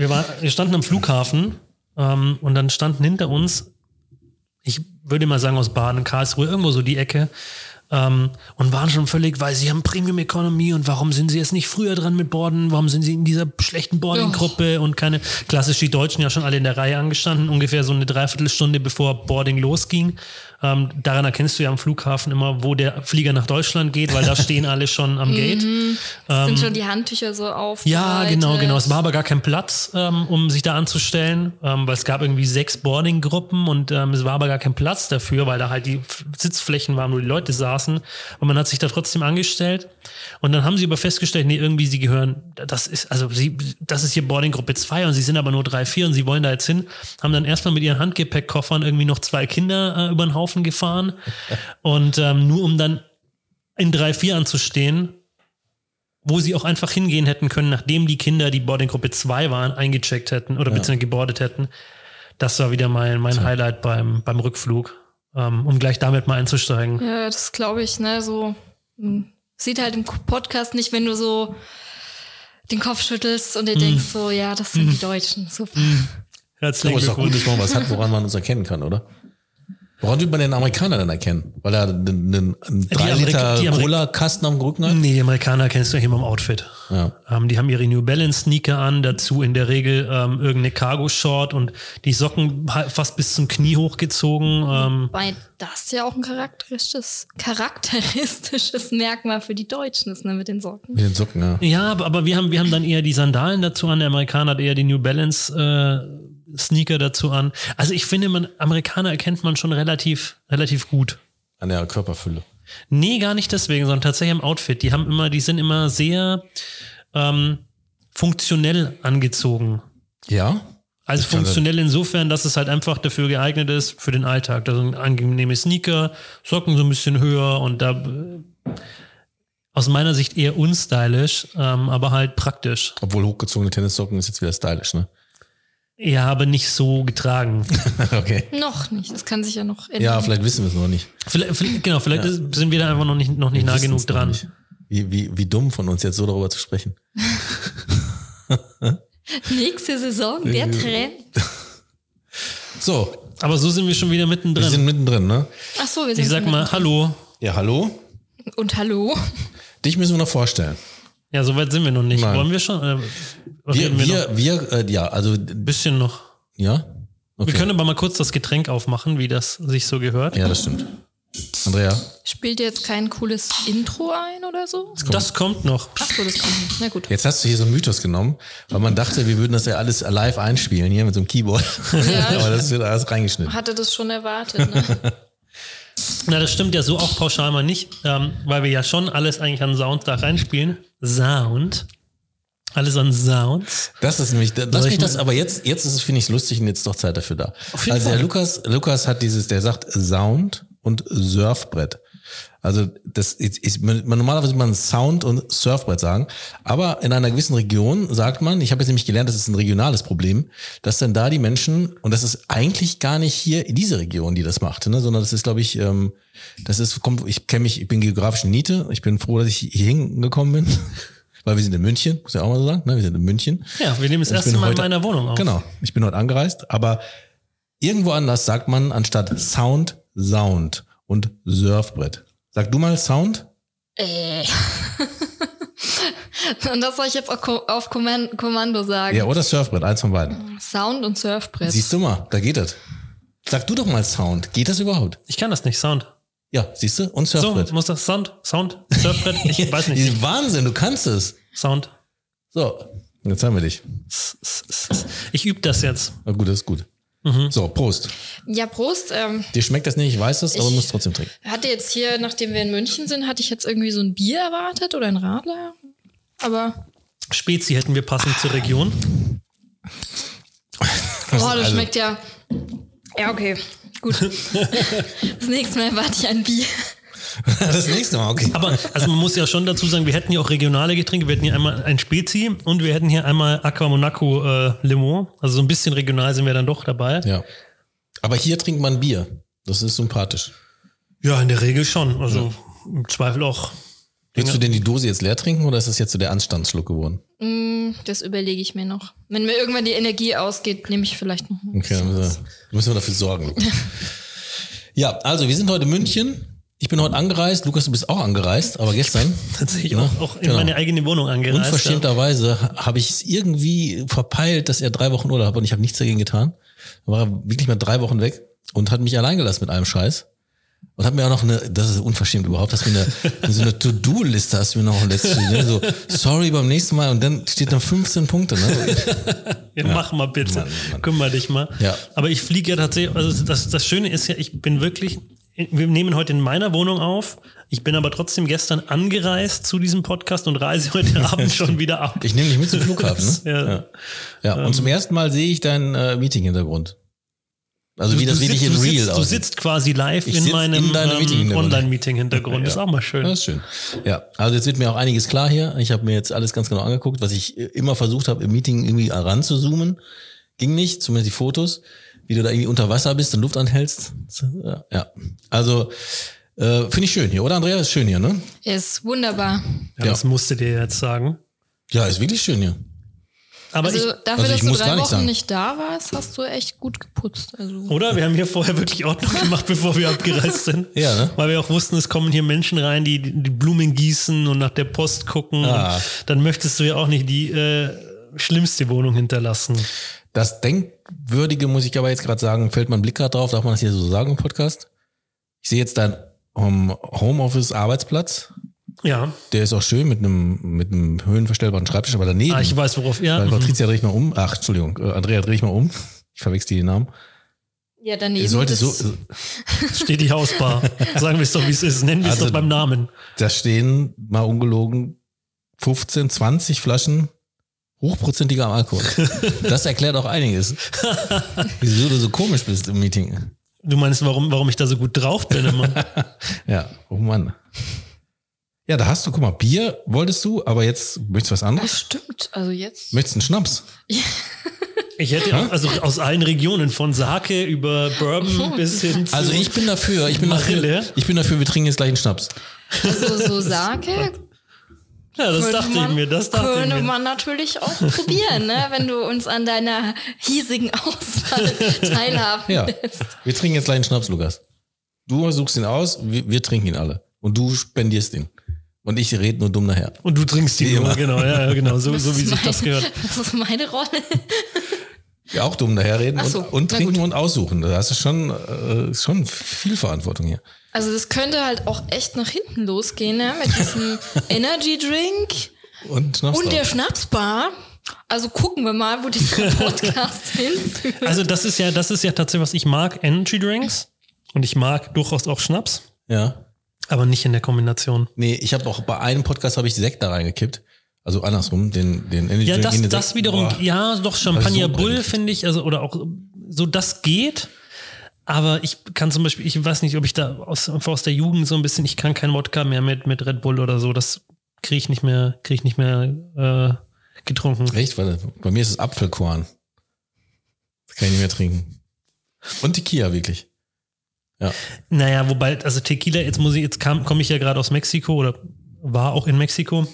wir, war, wir standen am Flughafen ähm, und dann standen hinter uns, ich würde mal sagen aus Baden, Karlsruhe, irgendwo so die Ecke, ähm, und waren schon völlig, weil sie haben Premium Economy und warum sind sie jetzt nicht früher dran mit Borden? Warum sind sie in dieser schlechten Boarding-Gruppe und keine, klassisch die Deutschen ja schon alle in der Reihe angestanden, ungefähr so eine Dreiviertelstunde bevor Boarding losging. Ähm, daran erkennst du ja am Flughafen immer, wo der Flieger nach Deutschland geht, weil da stehen alle schon am Gate. Mhm. sind schon die Handtücher so auf. Ja, genau, genau. Es war aber gar kein Platz, ähm, um sich da anzustellen, ähm, weil es gab irgendwie sechs Boarding-Gruppen und ähm, es war aber gar kein Platz dafür, weil da halt die Sitzflächen waren, wo die Leute saßen. Und man hat sich da trotzdem angestellt. Und dann haben sie aber festgestellt, nee, irgendwie sie gehören, das ist, also sie, das ist hier Boarding-Gruppe 2 und sie sind aber nur drei, vier und sie wollen da jetzt hin, haben dann erstmal mit ihren Handgepäckkoffern irgendwie noch zwei Kinder äh, über den Haufen Haufen gefahren. und ähm, nur um dann in 3-4 anzustehen, wo sie auch einfach hingehen hätten können, nachdem die Kinder, die Boarding-Gruppe 2 waren, eingecheckt hätten oder ja. beziehungsweise gebordet hätten. Das war wieder mein, mein Highlight beim, beim Rückflug, ähm, um gleich damit mal einzusteigen. Ja, das glaube ich, ne, so hm, sieht halt im Podcast nicht, wenn du so den Kopf schüttelst und dir mm. denkst so, ja, das sind mm. die Deutschen, super. Mm. Herzlichen Glückwunsch. ist doch gut, dass man was hat, woran man uns erkennen kann, oder? Woran wird man den Amerikaner dann erkennen? Weil er einen, einen 3 Liter Cola-Kasten am Rücken hat? Nee, die Amerikaner kennst du hier im Outfit. Ja. Ähm, die haben ihre New Balance Sneaker an, dazu in der Regel ähm, irgendeine Cargo-Short und die Socken fast bis zum Knie hochgezogen. Ähm. Weil das ja auch ein charakteristisches, charakteristisches Merkmal für die Deutschen ist, ne, mit den Socken. Mit den Socken, ja. Ja, aber, aber wir, haben, wir haben dann eher die Sandalen dazu an. Der Amerikaner hat eher die New Balance äh, Sneaker dazu an. Also ich finde, man, Amerikaner erkennt man schon relativ, relativ gut. An der Körperfülle. Nee, gar nicht deswegen, sondern tatsächlich am Outfit. Die haben immer, die sind immer sehr ähm, funktionell angezogen. Ja. Also funktionell insofern, dass es halt einfach dafür geeignet ist für den Alltag. Da sind angenehme Sneaker, Socken so ein bisschen höher und da äh, aus meiner Sicht eher unstylisch, ähm, aber halt praktisch. Obwohl hochgezogene Tennissocken ist jetzt wieder stylisch, ne? Ja, aber nicht so getragen. okay. Noch nicht. Das kann sich ja noch ändern. Ja, vielleicht wissen wir es noch nicht. Vielleicht, vielleicht, genau, vielleicht ja. sind wir da einfach noch nicht, noch nicht nah genug dran. Wie, wie, wie dumm von uns jetzt so darüber zu sprechen. Nächste Saison, der Trend. So. Aber so sind wir schon wieder mittendrin. Wir sind mittendrin, ne? Ach so, wir sind Ich sag mal Hallo. Ja, hallo. Und hallo. Dich müssen wir noch vorstellen. Ja, so weit sind wir noch nicht. Nein. Wollen wir schon? Äh, wir, wir, wir, wir äh, ja, also. Ein bisschen noch. Ja? Okay. Wir können aber mal kurz das Getränk aufmachen, wie das sich so gehört. Ja, das stimmt. Andrea? Spielt ihr jetzt kein cooles Intro ein oder so? Das kommt, das kommt noch. Ach so, das kommt noch. Na gut. Jetzt hast du hier so einen Mythos genommen, weil man dachte, wir würden das ja alles live einspielen hier mit so einem Keyboard. Ja, aber das wird alles reingeschnitten. Hatte das schon erwartet, ne? Na, das stimmt ja so auch pauschal mal nicht, ähm, weil wir ja schon alles eigentlich an Sound da reinspielen. Sound. Alles an Sounds. Das ist nämlich, lass mich das, aber jetzt, jetzt ist es, finde ich, lustig und jetzt ist doch Zeit dafür da. Also Fall. der Lukas, Lukas hat dieses, der sagt Sound und Surfbrett. Also das ist, ist man, normalerweise man Sound und Surfbrett sagen, aber in einer gewissen Region sagt man, ich habe jetzt nämlich gelernt, das ist ein regionales Problem, dass dann da die Menschen und das ist eigentlich gar nicht hier in dieser Region, die das macht, ne, sondern das ist, glaube ich, ähm, das ist kommt, ich kenne mich, ich bin geografisch in Niete, ich bin froh, dass ich hier hingekommen bin. Weil wir sind in München, muss ich auch mal so sagen, ne? wir sind in München. Ja, wir nehmen das erste Mal heute, in meiner Wohnung auf. Genau, ich bin heute angereist, aber irgendwo anders sagt man anstatt Sound, Sound und Surfbrett. Sag du mal Sound? Äh. und das soll ich jetzt auch auf Kommando sagen. Ja, oder Surfbrett, eins von beiden. Sound und Surfbrett. Siehst du mal, da geht das. Sag du doch mal Sound. Geht das überhaupt? Ich kann das nicht, Sound. Ja, siehst du? Und Surfbrett. So, muss das Sound, Sound, Surfbrett? Ich weiß nicht. Wahnsinn, du kannst es. Sound. So, jetzt haben wir dich. Ich übe das jetzt. Na gut, das ist gut. Mhm. So, Prost. Ja, Prost. Ähm, Dir schmeckt das nicht, ich weiß es, aber du musst trotzdem trinken. Hatte jetzt hier, nachdem wir in München sind, hatte ich jetzt irgendwie so ein Bier erwartet oder ein Radler. Aber. Spezi hätten wir passend zur Region. Boah, das also, schmeckt ja. Ja, okay. Gut. Das nächste Mal erwarte ich ein Bier. Das nächste Mal, okay. Aber also man muss ja schon dazu sagen, wir hätten hier auch regionale Getränke. Wir hätten hier einmal ein Spezi und wir hätten hier einmal Aqua Monaco äh, Limon. Also so ein bisschen regional sind wir dann doch dabei. Ja. Aber hier trinkt man Bier. Das ist sympathisch. Ja, in der Regel schon. Also ja. im Zweifel auch Willst du denn die Dose jetzt leer trinken oder ist das jetzt so der Anstandsschluck geworden? Mm, das überlege ich mir noch. Wenn mir irgendwann die Energie ausgeht, nehme ich vielleicht noch mal. ein Okay, müssen wir, müssen wir dafür sorgen. Ja, also wir sind heute in München. Ich bin heute angereist. Lukas, du bist auch angereist, aber gestern. Tatsächlich Ne? auch, auch in Genau. meine eigene Wohnung angereist. ja. Unverschämterweise habe ich es irgendwie verpeilt, dass er drei Wochen Urlaub hat und ich habe nichts dagegen getan. Dann war wirklich mal drei Wochen weg und hat mich allein gelassen mit einem Scheiß. Und hat mir auch noch eine, das ist unverschämt überhaupt, dass mir eine, so eine To-Do-Liste hast du mir noch letztes ne? so, sorry beim nächsten Mal und dann steht da 15 Punkte, ne? Ja, mach mal bitte. Mann, Mann. Kümmer dich mal. Ja. Aber ich fliege ja tatsächlich, also das, das Schöne ist ja, ich bin wirklich, wir nehmen heute in meiner Wohnung auf. Ich bin aber trotzdem gestern angereist zu diesem Podcast und reise heute Abend schon wieder ab. Ich nehme dich mit zum Flughafen, ne? Ja. Ja. ja. Und zum ersten Mal sehe ich deinen äh, Meeting-Hintergrund. Also wie das du wirklich sitzt, in du real sitzt, Du aussieht. sitzt quasi live Ich in meinem ähm, Meeting-Hintergrund. Online-Meeting-Hintergrund. Ist auch mal schön. Das ist schön. Ja, also jetzt wird mir auch einiges klar hier. Ich habe mir jetzt alles ganz genau angeguckt, was ich äh, immer versucht habe, im Meeting irgendwie ranzuzoomen. Ging nicht, zumindest die Fotos, wie du da irgendwie unter Wasser bist und Luft anhältst. Ja, also äh, finde ich schön hier, oder Andrea? Ist schön hier, ne? Ist wunderbar. Ja, Ja. Das musste dir jetzt sagen. Ja, ist wirklich schön hier. Aber Also ich, dafür, also ich dass du drei nicht Wochen sagen. nicht da warst, hast du echt gut geputzt. Also oder? Wir haben hier vorher wirklich Ordnung gemacht, bevor wir abgereist sind. Ja, ne? Weil wir auch wussten, es kommen hier Menschen rein, die die Blumen gießen und nach der Post gucken. Ah. Und dann möchtest du ja auch nicht die äh, schlimmste Wohnung hinterlassen. Das Denkwürdige, muss ich aber jetzt gerade sagen, fällt mein Blick gerade drauf, darf man das hier so sagen im Podcast? Ich sehe jetzt dein um, Homeoffice-Arbeitsplatz. Ja. Der ist auch schön mit einem, mit einem höhenverstellbaren Schreibtisch, aber daneben. Ah, ich weiß, worauf. Ja. Weil mhm. Patricia dreh ich mal um. Ach, Entschuldigung, äh, Andrea dreh ich mal um. Ich verwechsel die Namen. ja, daneben. Sollte das- so, Steht die Hausbar. Sagen wir es doch, wie es ist. Nennen wir es Also- doch beim Namen. da stehen mal ungelogen 15, 20 Flaschen hochprozentiger Alkohol. Das erklärt auch einiges. Wieso du so komisch bist im Meeting. Du meinst, warum, warum ich da so gut drauf bin immer? Ja, oh Mann. Ja, da hast du, guck mal, Bier wolltest du, aber jetzt möchtest du was anderes? Das stimmt. Also jetzt. Möchtest du einen Schnaps? Ich hätte auch, also aus allen Regionen, von Sake über Bourbon bis hin zu. Also ich bin dafür, ich bin Marille. dafür, ich bin dafür, wir trinken jetzt gleich einen Schnaps. Also so Sake Ja, das könnte dachte man, ich mir, das dachte ich könnte mir. man natürlich auch probieren, ne? wenn du uns an deiner hiesigen Auswahl teilhaben Ja, lässt. wir trinken jetzt gleich einen Schnaps, Lukas. Du suchst ihn aus, wir, wir trinken ihn alle. Und du spendierst ihn. Und ich rede nur dumm nachher. Und du trinkst die Wie immer. genau, ja, genau, so, so wie sich das gehört. Das ist meine Rolle. Ja, auch dumm daherreden so, und, und trinken gut. und aussuchen. Da hast du schon, äh, schon viel Verantwortung hier. Also das könnte halt auch echt nach hinten losgehen, ne? Mit diesem Energy Drink Und Schnaps und der Schnapsbar. Also gucken wir mal, wo dieser Podcast hinführt. Also das ist ja, das ist ja tatsächlich, was ich mag, Energy Drinks. Und ich mag durchaus auch Schnaps, Ja. aber nicht in der Kombination. Nee, ich habe auch bei einem Podcast habe ich Sekt da reingekippt. Also andersrum, den, den Energy Ja, das, das wiederum, Boah. ja, doch Champagner so Bull finde ich, also oder auch so, das geht. Aber ich kann zum Beispiel, ich weiß nicht, ob ich da aus, einfach aus der Jugend so ein bisschen, ich kann kein Wodka mehr mit, mit Red Bull oder so, das kriege ich nicht mehr, kriege ich nicht mehr äh, getrunken. Echt? Warte, bei mir ist es Apfelkorn. Das kann ich nicht mehr trinken. Und Tequila, wirklich. Ja. Naja, wobei, also Tequila, jetzt muss ich, jetzt kam, komme ich ja gerade aus Mexiko oder war auch in Mexiko.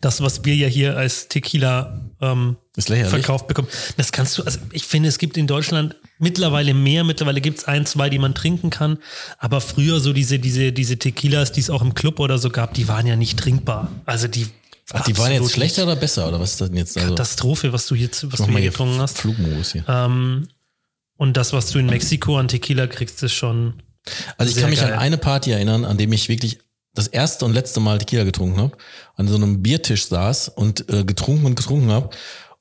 Das, was wir ja hier als Tequila ähm, verkauft bekommen, das kannst du, also ich finde, es gibt in Deutschland mittlerweile mehr, mittlerweile gibt es ein, zwei, die man trinken kann, aber früher so diese, diese, diese Tequilas, die es auch im Club oder so gab, die waren ja nicht trinkbar. Also die Ach, die waren jetzt schlechter oder besser? Oder was ist das denn jetzt? Also, Katastrophe, was du jetzt, was du mal hier hier getrunken hast. Flugmodus hier. Ähm, und das, was du in Mexiko an Tequila kriegst, ist schon. Also ich kann mich geil. an eine Party erinnern, an dem ich wirklich das erste und letzte Mal Tequila getrunken habe, an so einem Biertisch saß und äh, getrunken und getrunken habe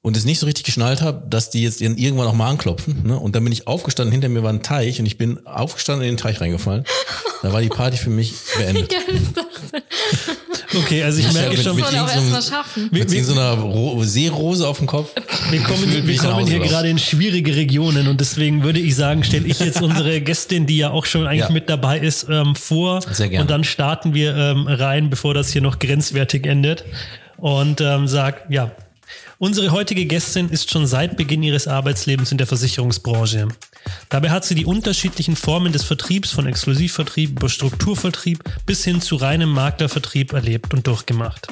und es nicht so richtig geschnallt habe, dass die jetzt irgendwann auch mal anklopfen. Ne? Und dann bin ich aufgestanden, hinter mir war ein Teich und ich bin aufgestanden in den Teich reingefallen. Da war die Party für mich Wie beendet. geil ist das? Okay, also ich Ja, merke mit- schon, mit man auch erstmal schaffen. wir, Mit wir, so einer Ro Seerose auf dem Kopf. wir kommen, wir kommen hier gerade in schwierige Regionen und deswegen würde ich sagen, stelle ich jetzt unsere Gästin, die ja auch schon eigentlich Ja. mit dabei ist, ähm, vor. Sehr gerne. Und dann starten wir ähm, rein, bevor das hier noch grenzwertig endet. Und ähm, sag, ja, Unsere heutige Gästin ist schon seit Beginn ihres Arbeitslebens in der Versicherungsbranche. Dabei hat sie die unterschiedlichen Formen des Vertriebs von Exklusivvertrieb über Strukturvertrieb bis hin zu reinem Maklervertrieb erlebt und durchgemacht.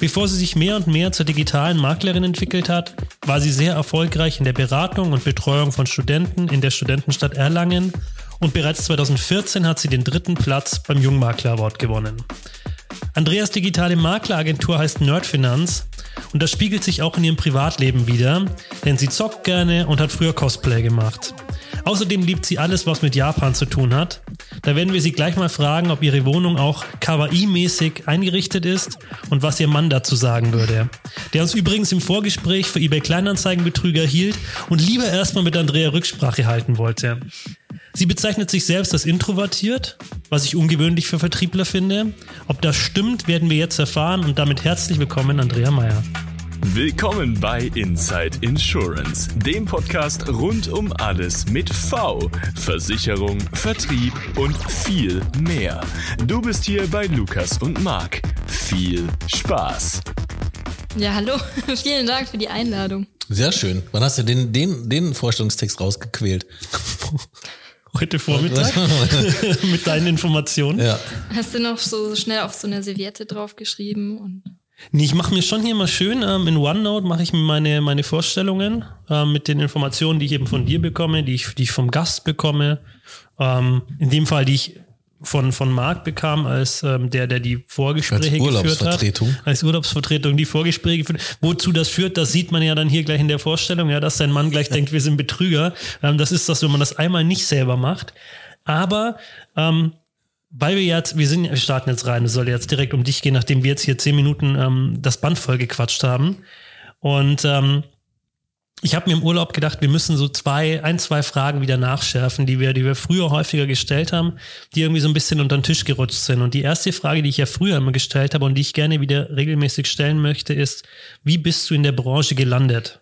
Bevor sie sich mehr und mehr zur digitalen Maklerin entwickelt hat, war sie sehr erfolgreich in der Beratung und Betreuung von Studenten in der Studentenstadt Erlangen und bereits 2014 hat sie den dritten Platz beim Jungmakler Award gewonnen. Andreas digitale Makleragentur heißt Nerdfinanz und das spiegelt sich auch in ihrem Privatleben wieder, denn sie zockt gerne und hat früher Cosplay gemacht. Außerdem liebt sie alles, was mit Japan zu tun hat. Da werden wir sie gleich mal fragen, ob ihre Wohnung auch Kawaii-mäßig eingerichtet ist und was ihr Mann dazu sagen würde. Der uns übrigens im Vorgespräch für eBay Kleinanzeigenbetrüger hielt und lieber erstmal mit Andrea Rücksprache halten wollte. Sie bezeichnet sich selbst als introvertiert, was ich ungewöhnlich für Vertriebler finde. Ob das stimmt, werden wir jetzt erfahren und damit herzlich willkommen, Andrea Meyer. Willkommen bei Inside Insurance, dem Podcast rund um alles mit V, Versicherung, Vertrieb und viel mehr. Du bist hier bei Lukas und Marc. Viel Spaß. Ja, hallo. Vielen Dank für die Einladung. Sehr schön. Wann hast du den, den, den Vorstellungstext rausgequält? Heute Vormittag mit deinen Informationen. Ja. Hast du noch so schnell auf so eine Serviette draufgeschrieben und Nee, ich mache mir schon hier mal schön, ähm, in OneNote mache ich mir meine, meine Vorstellungen ähm, mit den Informationen, die ich eben von dir bekomme, die ich, die ich vom Gast bekomme. Ähm, in dem Fall, die ich von, von Marc bekam, als ähm, der, der die Vorgespräche geführt hat. Urlaubsvertretung. Als Urlaubsvertretung die Vorgespräche geführt. Wozu das führt, das sieht man ja dann hier gleich in der Vorstellung, ja, dass dein Mann gleich denkt, wir sind Betrüger. Ähm, das ist das, wenn man das einmal nicht selber macht. Aber ähm, weil wir jetzt, wir sind, wir starten jetzt rein, es soll jetzt direkt um dich gehen, nachdem wir jetzt hier zehn Minuten ähm, das Band voll gequatscht haben. Und ähm, ich habe mir im Urlaub gedacht, wir müssen so zwei, ein, zwei Fragen wieder nachschärfen, die wir, die wir früher häufiger gestellt haben, die irgendwie so ein bisschen unter den Tisch gerutscht sind. Und die erste Frage, die ich ja früher immer gestellt habe und die ich gerne wieder regelmäßig stellen möchte, ist, wie bist du in der Branche gelandet?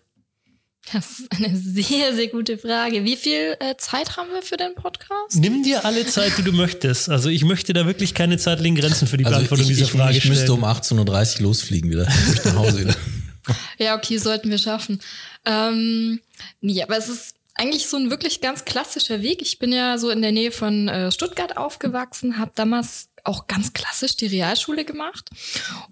Das ist eine sehr, sehr gute Frage. Wie viel äh, Zeit haben wir für den Podcast? Nimm dir alle Zeit, die du möchtest. Also ich möchte da wirklich keine zeitlichen Grenzen für die Also Beantwortung ich, dieser ich, Frage ich müsste stellen. um 18.30 Uhr losfliegen wieder. Ich nach Hause wieder. Ja, okay, sollten wir schaffen. Ähm, nee, aber es ist eigentlich so ein wirklich ganz klassischer Weg. Ich bin ja so in der Nähe von äh, Stuttgart aufgewachsen, habe damals auch ganz klassisch die Realschule gemacht.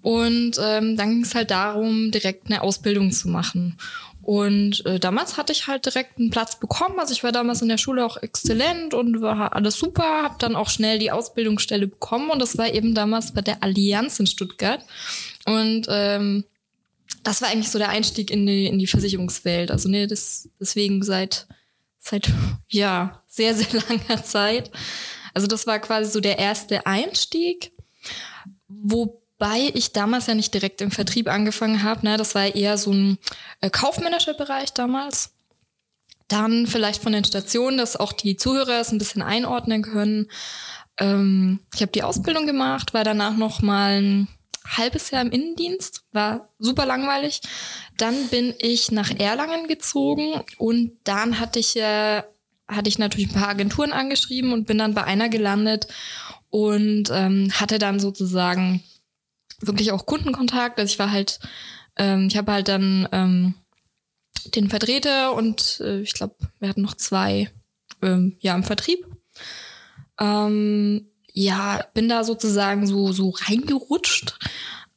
Und ähm, dann ging es halt darum, direkt eine Ausbildung zu machen. Und äh, damals hatte ich halt direkt einen Platz bekommen. Also ich war damals in der Schule auch exzellent und war alles super. Habe dann auch schnell die Ausbildungsstelle bekommen und das war eben damals bei der Allianz in Stuttgart. Und ähm, das war eigentlich so der Einstieg in die, in die Versicherungswelt. Also nee, das, deswegen seit, seit, ja, sehr, sehr langer Zeit. Also das war quasi so der erste Einstieg, wobei ich damals ja nicht direkt im Vertrieb angefangen habe. Ne? Das war eher so ein äh, kaufmännischer Bereich damals. Dann vielleicht von den Stationen, dass auch die Zuhörer es ein bisschen einordnen können. Ähm, ich habe die Ausbildung gemacht, war danach noch mal ein halbes Jahr im Innendienst, war super langweilig. Dann bin ich nach Erlangen gezogen und dann hatte ich äh, hatte ich natürlich ein paar Agenturen angeschrieben und bin dann bei einer gelandet und ähm, hatte dann sozusagen wirklich auch Kundenkontakt. Also ich war halt, ähm, ich habe halt dann ähm, den Vertreter und äh, ich glaube, wir hatten noch zwei ähm, ja im Vertrieb. Ähm, ja, bin da sozusagen so so reingerutscht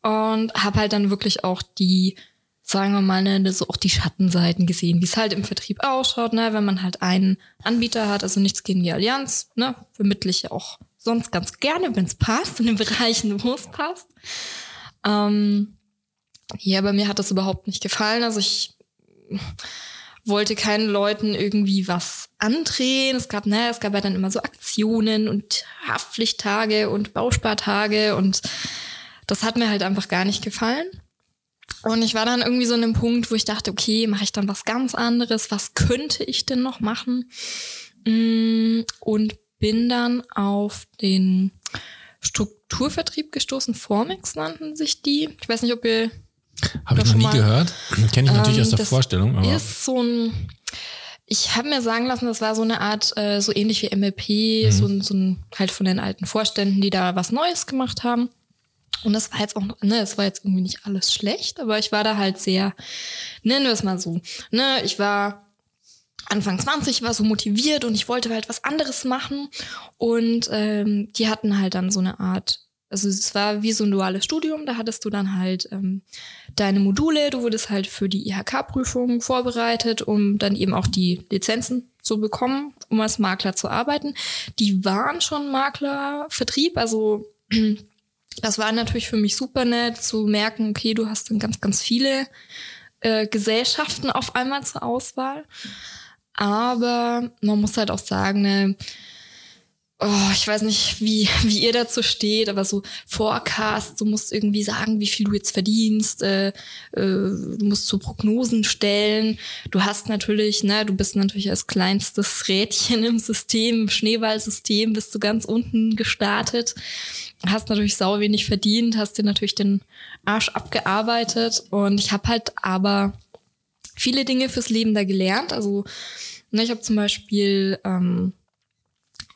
und habe halt dann wirklich auch die sagen wir mal, ne, so auch die Schattenseiten gesehen, wie es halt im Vertrieb ausschaut, ne, wenn man halt einen Anbieter hat, also nichts gegen die Allianz, ne, vermittle ich ja auch sonst ganz gerne, wenn es passt, in den Bereichen, wo es passt. Ähm, ja, bei mir hat das überhaupt nicht gefallen. Also ich wollte keinen Leuten irgendwie was andrehen. Es gab, ne, es gab ja dann immer so Aktionen und Haftpflichttage und Bauspartage und das hat mir halt einfach gar nicht gefallen. Und ich war dann irgendwie so an einem Punkt, wo ich dachte, okay, mache ich dann was ganz anderes? Was könnte ich denn noch machen? Mm, Und bin dann auf den Strukturvertrieb gestoßen. Formix nannten sich die. Ich weiß nicht, ob ihr Habe ich noch nie mal. gehört. Kenne ich natürlich Ähm, aus der das Vorstellung. Aber ist so ein, ich habe mir sagen lassen, das war so eine Art, äh, so ähnlich wie MLP, Mhm. so, ein, so ein halt von den alten Vorständen, die da was Neues gemacht haben. Und das war jetzt auch, ne, es war jetzt irgendwie nicht alles schlecht, aber ich war da halt sehr, nennen wir es mal so, ne, ich war Anfang 20, war so motiviert und ich wollte halt was anderes machen. Und ähm, die hatten halt dann so eine Art, also es war wie so ein duales Studium, da hattest du dann halt ähm, deine Module, du wurdest halt für die IHK-Prüfung vorbereitet, um dann eben auch die Lizenzen zu bekommen, um als Makler zu arbeiten. Die waren schon Maklervertrieb, also das war natürlich für mich super nett zu merken, okay, du hast dann ganz, ganz viele äh, Gesellschaften auf einmal zur Auswahl. Aber man muss halt auch sagen, ne, oh, ich weiß nicht, wie, wie ihr dazu steht, aber so Forecast, du musst irgendwie sagen, wie viel du jetzt verdienst, äh, äh, du musst so Prognosen stellen. Du hast natürlich, ne, du bist natürlich als kleinstes Rädchen im System, im Schneeballsystem, bist du ganz unten gestartet, hast natürlich sau wenig verdient, hast dir natürlich den Arsch abgearbeitet und ich habe halt aber viele Dinge fürs Leben da gelernt. Also ne, ich habe zum Beispiel ähm,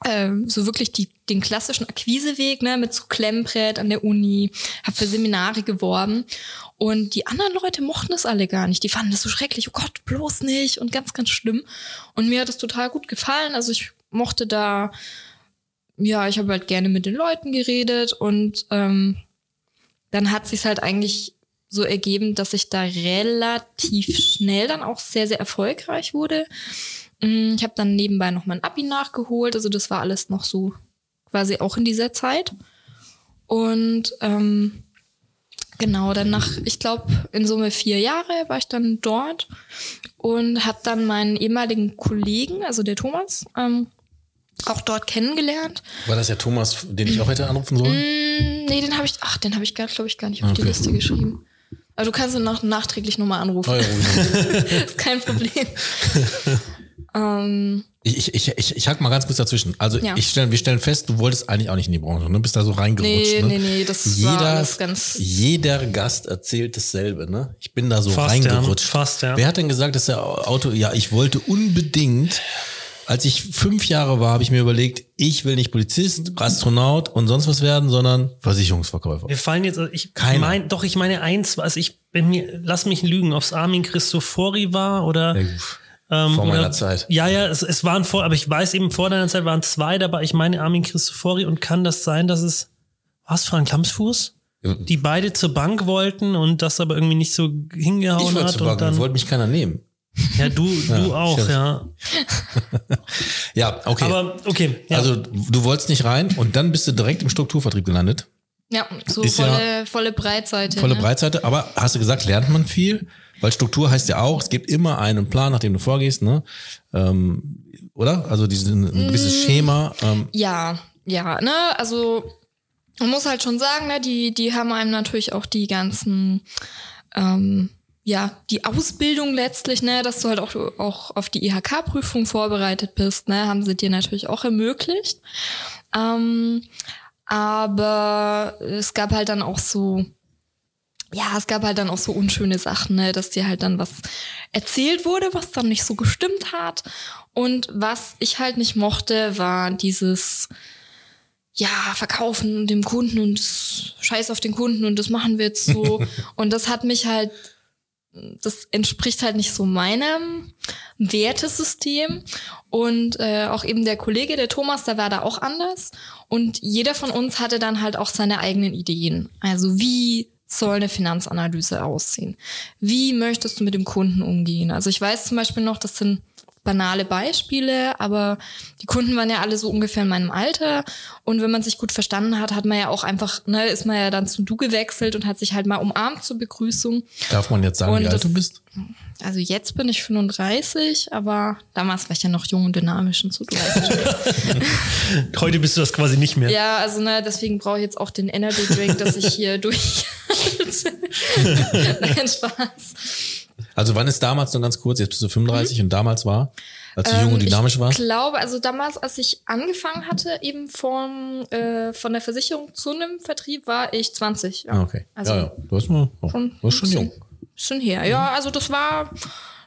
äh, so wirklich die, den klassischen Akquiseweg ne, mit so Klemmbrett an der Uni, habe für Seminare geworben und die anderen Leute mochten es alle gar nicht. Die fanden das so schrecklich, oh Gott, bloß nicht und ganz, ganz schlimm. Und mir hat es total gut gefallen. Also ich mochte da, ja, ich habe halt gerne mit den Leuten geredet und ähm, dann hat sich halt eigentlich so ergeben, dass ich da relativ schnell dann auch sehr, sehr erfolgreich wurde. Mm, ich habe dann nebenbei noch mein Abi nachgeholt, also das war alles noch so quasi auch in dieser Zeit. Und ähm, genau, dann nach, ich glaube, in Summe vier Jahre war ich dann dort und habe dann meinen ehemaligen Kollegen, also der Thomas, ähm, auch dort kennengelernt. War das der Thomas, den ich auch hätte anrufen sollen? Mm, nee, den habe ich, ach, den habe ich, glaube ich, gar nicht auf okay. die Liste geschrieben. Aber du kannst ihn noch nachträglich nochmal anrufen. Oh, ja, ist kein Problem. ähm, ich, ich, ich, ich hack mal ganz kurz dazwischen. Also ja. ich stell, wir stellen fest, du wolltest eigentlich auch nicht in die Branche. Du ne? bist da so reingerutscht. Nee, ne? nee, nee, das jeder, war alles ganz... Jeder Gast erzählt dasselbe. Ne? Ich bin da so fast, reingerutscht. Ja, fast, ja. Wer hat denn gesagt, dass der Auto... Ja, ich wollte unbedingt als ich fünf Jahre war, habe ich mir überlegt, ich will nicht Polizist, Astronaut und sonst was werden, sondern Versicherungsverkäufer. Wir fallen jetzt, ich meine, doch, ich meine eins, also ich bin mir, lass mich lügen, ob es Armin Christofori war oder. Ja, ähm, vor meiner oder, Zeit. Ja, ja, es, es waren vor, aber ich weiß eben vor deiner Zeit waren zwei dabei. Ich meine Armin Christofori und kann das sein, dass es was Frank Klamsfuß? Die beide zur Bank wollten und das aber irgendwie nicht so hingehauen ich hat. Zur Bank, und dann wollte mich keiner nehmen. Ja, du, ja, du auch, stimmt. ja. ja, okay. Aber okay. Ja. Also du wolltest nicht rein und dann bist du direkt im Strukturvertrieb gelandet. Ja, so Ist volle, ja volle Breitseite. Volle ne? Breitseite, aber hast du gesagt, lernt man viel? Weil Struktur heißt ja auch, es gibt immer einen Plan, nach dem du vorgehst, ne? Ähm, oder? Also diesen, ein gewisses mm, Schema. Ähm. Ja, ja, ne? Also man muss halt schon sagen, ne, die, die haben einem natürlich auch die ganzen ähm, ja, die Ausbildung letztlich, ne, dass du halt auch, auch auf die IHK-Prüfung vorbereitet bist, ne, haben sie dir natürlich auch ermöglicht. Ähm, aber es gab halt dann auch so, ja, es gab halt dann auch so unschöne Sachen, ne, dass dir halt dann was erzählt wurde, was dann nicht so gestimmt hat. Und was ich halt nicht mochte, war dieses, ja, verkaufen dem Kunden und scheiß auf den Kunden und das machen wir jetzt so. und das hat mich halt das entspricht halt nicht so meinem Wertesystem. Und äh, auch eben der Kollege, der Thomas, der war da auch anders. Und jeder von uns hatte dann halt auch seine eigenen Ideen. Also wie soll eine Finanzanalyse aussehen? Wie möchtest du mit dem Kunden umgehen? Also ich weiß zum Beispiel noch, das sind banale Beispiele, aber die Kunden waren ja alle so ungefähr in meinem Alter. Und wenn man sich gut verstanden hat, hat man ja auch einfach, ne, ist man ja dann zu Du gewechselt und hat sich halt mal umarmt zur Begrüßung. Darf man jetzt sagen, und wie alt du bist? Also jetzt bin ich 35, aber damals war ich ja noch jung und dynamisch und so, du weißt Heute bist du das quasi nicht mehr. Ja, also ne, deswegen brauche ich jetzt auch den Energy Drink, dass ich hier durch. Nein, Spaß. Also wann ist damals nur ganz kurz, jetzt bist du 35 mhm. und damals war, als du ähm, jung und dynamisch warst? Ich glaube, also damals, als ich angefangen hatte, eben vom, äh, von der Versicherung zu einem Vertrieb, war ich 20. Ja. Ah, okay. Also ja, ja. Du warst, mal, oh, schon, du warst schon jung. Schon her. Ja, also das war,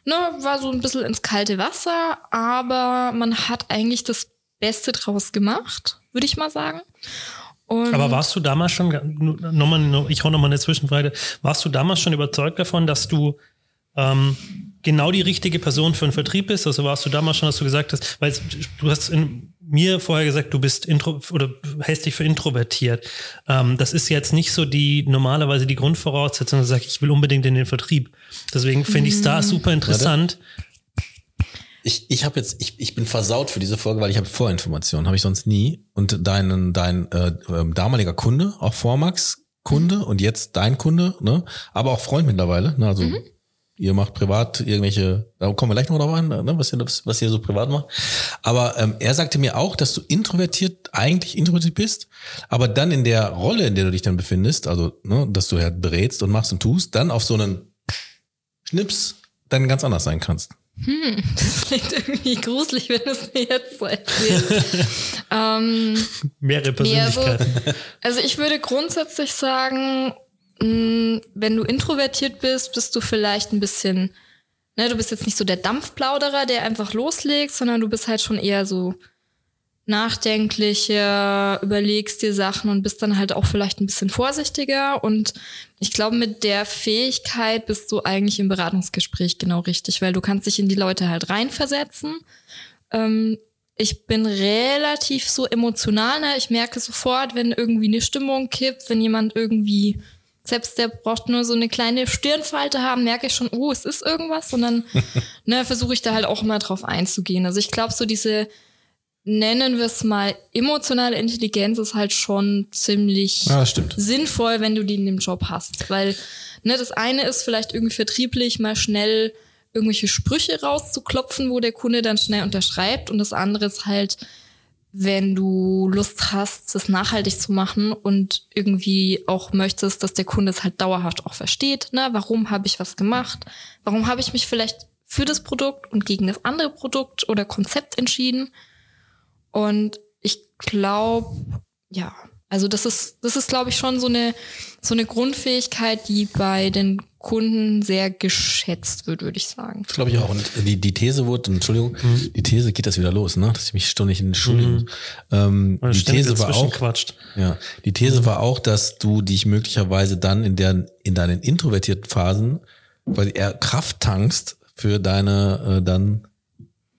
ne, war so ein bisschen ins kalte Wasser, aber man hat eigentlich das Beste draus gemacht, würde ich mal sagen. Und Aber warst du damals schon, nochmal, ich hau nochmal eine Zwischenfrage, warst du damals schon überzeugt davon, dass du ähm, genau die richtige Person für einen Vertrieb bist? Also warst du damals schon, dass du gesagt hast, weil du hast in mir vorher gesagt, du bist intro oder hältst dich für introvertiert. Ähm, das ist jetzt nicht so die normalerweise die Grundvoraussetzung, dass du sagst, ich will unbedingt in den Vertrieb. Deswegen finde ich es da mhm. super interessant. Ich, ich habe jetzt, ich, ich bin versaut für diese Folge, weil ich habe Vorinformationen, habe ich sonst nie. Und dein, dein äh, ähm, damaliger Kunde, auch Vormax Kunde mhm. und jetzt dein Kunde, ne? aber auch Freund mittlerweile, ne? also mhm. Ihr macht privat irgendwelche, da kommen wir gleich noch drauf an, ne? was, ihr, was ihr so privat macht. Aber ähm, er sagte mir auch, dass du introvertiert, eigentlich introvertiert bist, aber dann in der Rolle, in der du dich dann befindest, also ne, dass du ja berätst und machst und tust, dann auf so einen Schnips dann ganz anders sein kannst. Hm, das klingt irgendwie gruselig, wenn du es mir jetzt so erzählst. ähm, Mehrere Persönlichkeiten. Nee, also, also ich würde grundsätzlich sagen, mh, hm, wenn du introvertiert bist, bist du vielleicht ein bisschen, ne, du bist jetzt nicht so der Dampfplauderer, der einfach loslegt, sondern du bist halt schon eher so nachdenklicher, überlegst dir Sachen und bist dann halt auch vielleicht ein bisschen vorsichtiger. Und ich glaube, mit der Fähigkeit bist du eigentlich im Beratungsgespräch genau richtig, weil du kannst dich in die Leute halt reinversetzen. Ähm, ich bin relativ so emotional, ne? Ich merke sofort, wenn irgendwie eine Stimmung kippt, wenn jemand irgendwie, selbst der braucht nur so eine kleine Stirnfalte haben, merke ich schon, oh, es ist irgendwas. Und dann ne, versuche ich da halt auch immer drauf einzugehen. Also ich glaube, so diese nennen wir es mal, emotionale Intelligenz ist halt schon ziemlich ja, sinnvoll, wenn du die in dem Job hast. Weil, ne, das eine ist vielleicht irgendwie vertrieblich mal schnell irgendwelche Sprüche rauszuklopfen, wo der Kunde dann schnell unterschreibt. Und das andere ist halt, wenn du Lust hast, das nachhaltig zu machen und irgendwie auch möchtest, dass der Kunde es halt dauerhaft auch versteht. Ne? Warum habe ich was gemacht? Warum habe ich mich vielleicht für das Produkt und gegen das andere Produkt oder Konzept entschieden? Und ich glaube, ja, also das ist, das ist, glaube ich, schon so eine, so eine Grundfähigkeit, die bei den Kunden sehr geschätzt wird, würde ich sagen. Das glaube ich auch. Und die, die These wurde, Entschuldigung, mhm. die These geht das wieder los, ne? Dass ich mich ständig entschuldigen. Mhm. Ähm, die These war auch, quatscht. ja, die These mhm. war auch, dass du dich möglicherweise dann in der, in deinen introvertierten Phasen, weil eher Kraft tankst für deine, äh, dann,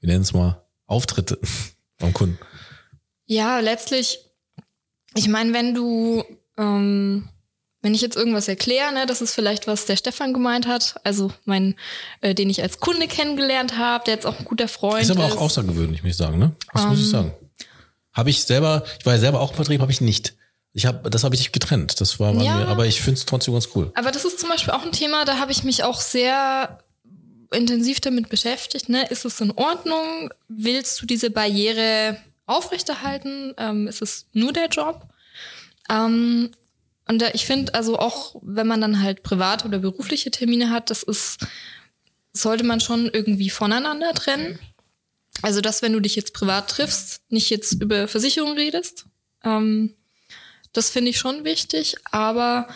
wie nennen es mal, Auftritte beim Kunden. Ja, letztlich, ich meine, wenn du, ähm, wenn ich jetzt irgendwas erkläre, ne, das ist vielleicht, was der Stefan gemeint hat, also mein, äh, den ich als Kunde kennengelernt habe, der jetzt auch ein guter Freund ist. Ist aber auch außergewöhnlich, muss ich sagen, ne? Das um, muss ich ähm. sagen. Habe ich selber, ich war ja selber auch im Vertrieb, habe ich nicht. Ich habe, das habe ich getrennt. Das war bei ja, mir, aber ich finde es trotzdem ganz cool. Aber das ist zum Beispiel auch ein Thema, da habe ich mich auch sehr intensiv damit beschäftigt. Ne? Ist es in Ordnung? Willst du diese Barriere aufrechterhalten? Ähm, ist es nur der Job? Ähm, und da, ich finde, also auch wenn man dann halt private oder berufliche Termine hat, das ist, sollte man schon irgendwie voneinander trennen. Also, dass wenn du dich jetzt privat triffst, nicht jetzt über Versicherung redest. Ähm, das finde ich schon wichtig, aber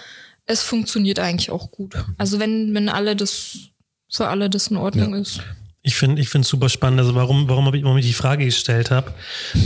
es funktioniert eigentlich auch gut. Also wenn, wenn alle das, für alle das in Ordnung ja. ist. Ich finde ich finde super spannend, also warum, warum, hab ich, warum ich die Frage gestellt habe.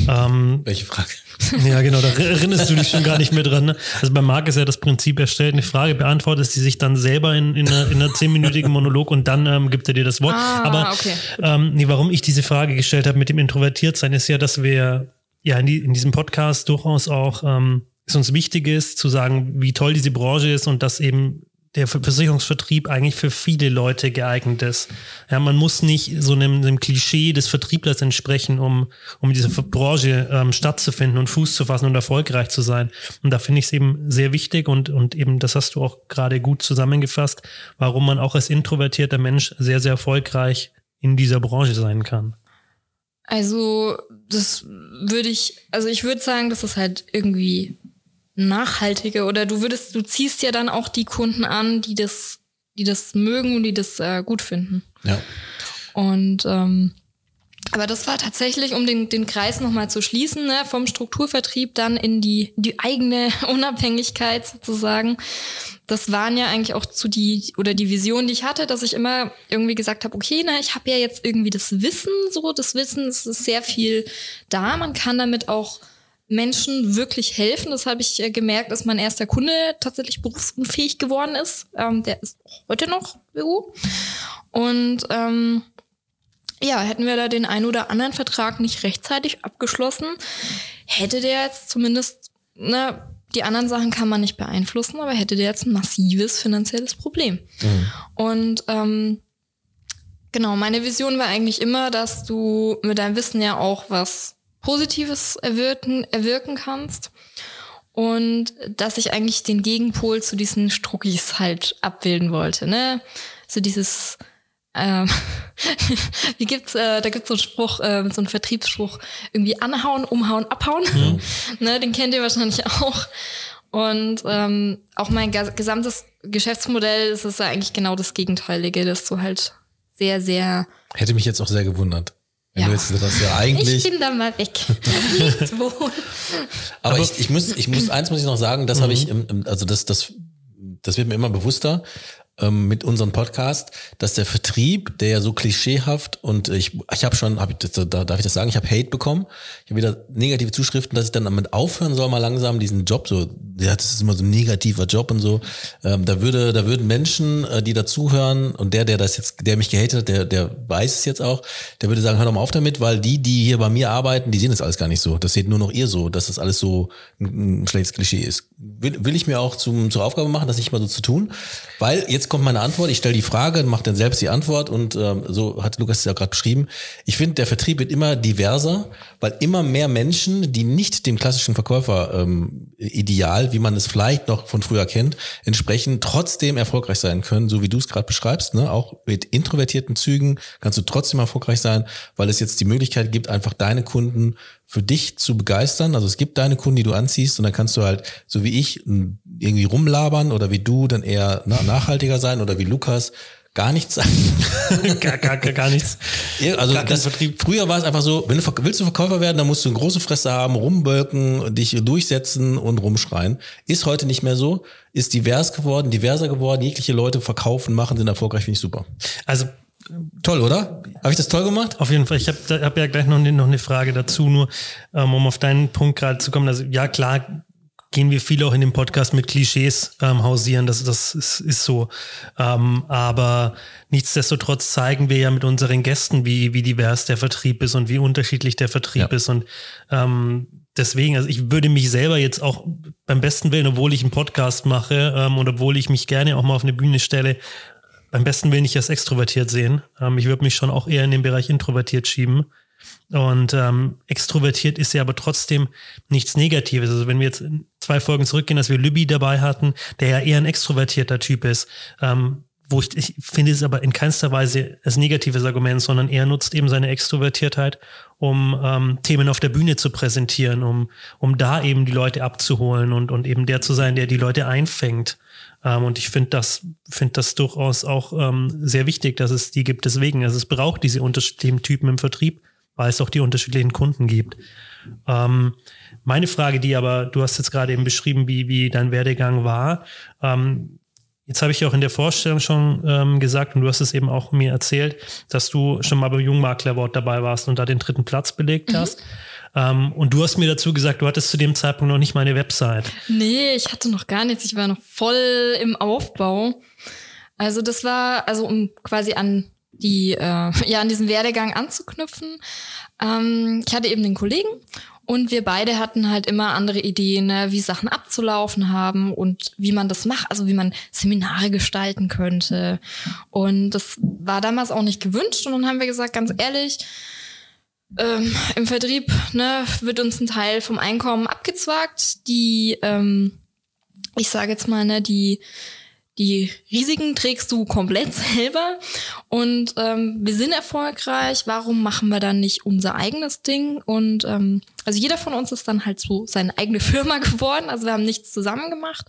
Ähm, Welche Frage? Ja, genau, da erinnerst du dich schon gar nicht mehr dran. Ne? Also bei Marc ist ja das Prinzip, er stellt eine Frage, beantwortet sie sich dann selber in, in, einer, in einer zehnminütigen Monolog und dann ähm, gibt er dir das Wort. Ah, Aber okay. ähm, nee, warum ich diese Frage gestellt habe mit dem Introvertiertsein, ist ja, dass wir ja in, die, in diesem Podcast durchaus auch ähm, es uns wichtig ist, zu sagen, wie toll diese Branche ist und dass eben der Versicherungsvertrieb eigentlich für viele Leute geeignet ist. Ja, man muss nicht so einem, einem Klischee des Vertrieblers entsprechen, um, um in dieser Branche ähm, stattzufinden und Fuß zu fassen und erfolgreich zu sein. Und da finde ich es eben sehr wichtig und, und eben, das hast du auch gerade gut zusammengefasst, warum man auch als introvertierter Mensch sehr, sehr erfolgreich in dieser Branche sein kann. Also, das würde ich, also ich würde sagen, dass es halt irgendwie nachhaltiger oder du würdest, du ziehst ja dann auch die Kunden an, die das, die das mögen und die das äh, gut finden. Ja. Und ähm, aber das war tatsächlich, um den, den Kreis nochmal zu schließen, ne, vom Strukturvertrieb dann in die, die eigene Unabhängigkeit sozusagen. Das waren ja eigentlich auch zu die, oder die Vision, die ich hatte, dass ich immer irgendwie gesagt habe, okay, na, ich habe ja jetzt irgendwie das Wissen, so, das Wissen es ist sehr viel da, man kann damit auch Menschen wirklich helfen. Das habe ich äh, gemerkt, dass mein erster Kunde tatsächlich berufsunfähig geworden ist. Ähm, der ist heute noch BU. Und ähm, ja, hätten wir da den einen oder anderen Vertrag nicht rechtzeitig abgeschlossen, hätte der jetzt zumindest, ne, die anderen Sachen kann man nicht beeinflussen, aber hätte der jetzt ein massives finanzielles Problem. Mhm. Und ähm, genau, meine Vision war eigentlich immer, dass du mit deinem Wissen ja auch was Positives erwirken, erwirken kannst. Und dass ich eigentlich den Gegenpol zu diesen Struckis halt abbilden wollte, ne? So dieses ähm, wie gibt's, äh, da gibt's so einen Spruch, äh, so einen Vertriebsspruch, irgendwie anhauen, umhauen, abhauen. Mhm. ne, den kennt ihr wahrscheinlich auch. Und ähm, auch mein gesamtes Geschäftsmodell ist es ja eigentlich genau das Gegenteilige, dass du halt sehr, sehr. Hätte mich jetzt auch sehr gewundert. Wenn ja. du jetzt das ja eigentlich. Ich bin da mal weg. Aber, Aber ich, ich muss, ich muss, eins muss ich noch sagen, das mhm. habe ich, im, also das, das, das wird mir immer bewusster ähm, mit unserem Podcast, dass der Vertrieb, der ja so klischeehaft und ich, ich habe schon, hab ich das, darf ich das sagen, ich habe Hate bekommen. Ich habe wieder negative Zuschriften, dass ich dann damit aufhören soll, mal langsam diesen Job so, ja, das ist immer so ein negativer Job und so. Ähm, da würde, da würden Menschen, äh, die dazuhören und der, der das jetzt, der mich gehatet hat, der, der weiß es jetzt auch, der würde sagen, hör doch mal auf damit, weil die, die hier bei mir arbeiten, die sehen das alles gar nicht so. Das seht nur noch ihr so, dass das alles so ein, ein schlechtes Klischee ist. Will, will ich mir auch zum, zur Aufgabe machen, das nicht mal so zu tun, weil jetzt kommt meine Antwort, ich stelle die Frage, mache dann selbst die Antwort und ähm, so hat Lukas es ja gerade beschrieben. Ich finde, der Vertrieb wird immer diverser, weil immer mehr Menschen, die nicht dem klassischen Verkäufer ähm, ideal, wie man es vielleicht noch von früher kennt, entsprechen, trotzdem erfolgreich sein können, so wie du es gerade beschreibst. Ne? Auch mit introvertierten Zügen kannst du trotzdem erfolgreich sein, weil es jetzt die Möglichkeit gibt, einfach deine Kunden für dich zu begeistern. Also es gibt deine Kunden, die du anziehst und dann kannst du halt, so wie ich, irgendwie rumlabern oder wie du dann eher nachhaltiger sein oder wie Lukas gar nichts sagen. gar, gar, gar, gar nichts. Also gar das, früher war es einfach so, wenn du willst du Verkäufer werden, dann musst du eine große Fresse haben, rumbölken, dich durchsetzen und rumschreien. Ist heute nicht mehr so, ist divers geworden, diverser geworden, jegliche Leute verkaufen, machen, sind erfolgreich, finde ich super. Also Toll, oder? Habe ich das toll gemacht? Auf jeden Fall. Ich habe hab ja gleich noch, noch eine Frage dazu, nur ähm, um auf deinen Punkt gerade zu kommen. Also ja, klar gehen wir viel auch in dem Podcast mit Klischees ähm, hausieren. Das, das ist, ist so. Ähm, aber nichtsdestotrotz zeigen wir ja mit unseren Gästen, wie, wie divers der Vertrieb ist und wie unterschiedlich der Vertrieb ja. ist. Und ähm, deswegen, also ich würde mich selber jetzt auch beim besten Willen, obwohl ich einen Podcast mache ähm, und obwohl ich mich gerne auch mal auf eine Bühne stelle, beim besten Willen nicht als extrovertiert sehen. Ähm, ich würde mich schon auch eher in den Bereich introvertiert schieben. Und ähm, extrovertiert ist ja aber trotzdem nichts Negatives. Also wenn wir jetzt zwei Folgen zurückgehen, dass wir Lübby dabei hatten, der ja eher ein extrovertierter Typ ist, ähm, wo ich, ich finde es aber in keinster Weise als negatives Argument, sondern er nutzt eben seine Extrovertiertheit, um ähm, Themen auf der Bühne zu präsentieren, um, um da eben die Leute abzuholen und, und eben der zu sein, der die Leute einfängt. Ähm, und ich finde das, finde das durchaus auch ähm, sehr wichtig, dass es die gibt. Deswegen, also es braucht diese unterschiedlichen Typen im Vertrieb, weil es auch die unterschiedlichen Kunden gibt. Ähm, meine Frage, die aber, du hast jetzt gerade eben beschrieben, wie, wie dein Werdegang war. Ähm, jetzt habe ich ja auch in der Vorstellung schon ähm, gesagt, und du hast es eben auch mir erzählt, dass du schon mal beim Jungmakler-Award dabei warst und da den dritten Platz belegt mhm. hast. Ähm, und du hast mir dazu gesagt, du hattest zu dem Zeitpunkt noch nicht mal eine Website. Nee, ich hatte noch gar nichts. Ich war noch voll im Aufbau. Also das war, also um quasi an die, äh, ja, an diesen Werdegang anzuknüpfen. Ähm, ich hatte eben den Kollegen und wir beide hatten halt immer andere Ideen, ne, wie Sachen abzulaufen haben und wie man das macht, also wie man Seminare gestalten könnte. Und das war damals auch nicht gewünscht. Und dann haben wir gesagt, ganz ehrlich, ähm, im Vertrieb ne, wird uns ein Teil vom Einkommen abgezwagt. Die, ähm, ich sage jetzt mal, ne, die die Risiken trägst du komplett selber und ähm, wir sind erfolgreich. Warum machen wir dann nicht unser eigenes Ding? Und ähm, also jeder von uns ist dann halt so seine eigene Firma geworden. Also wir haben nichts zusammen gemacht.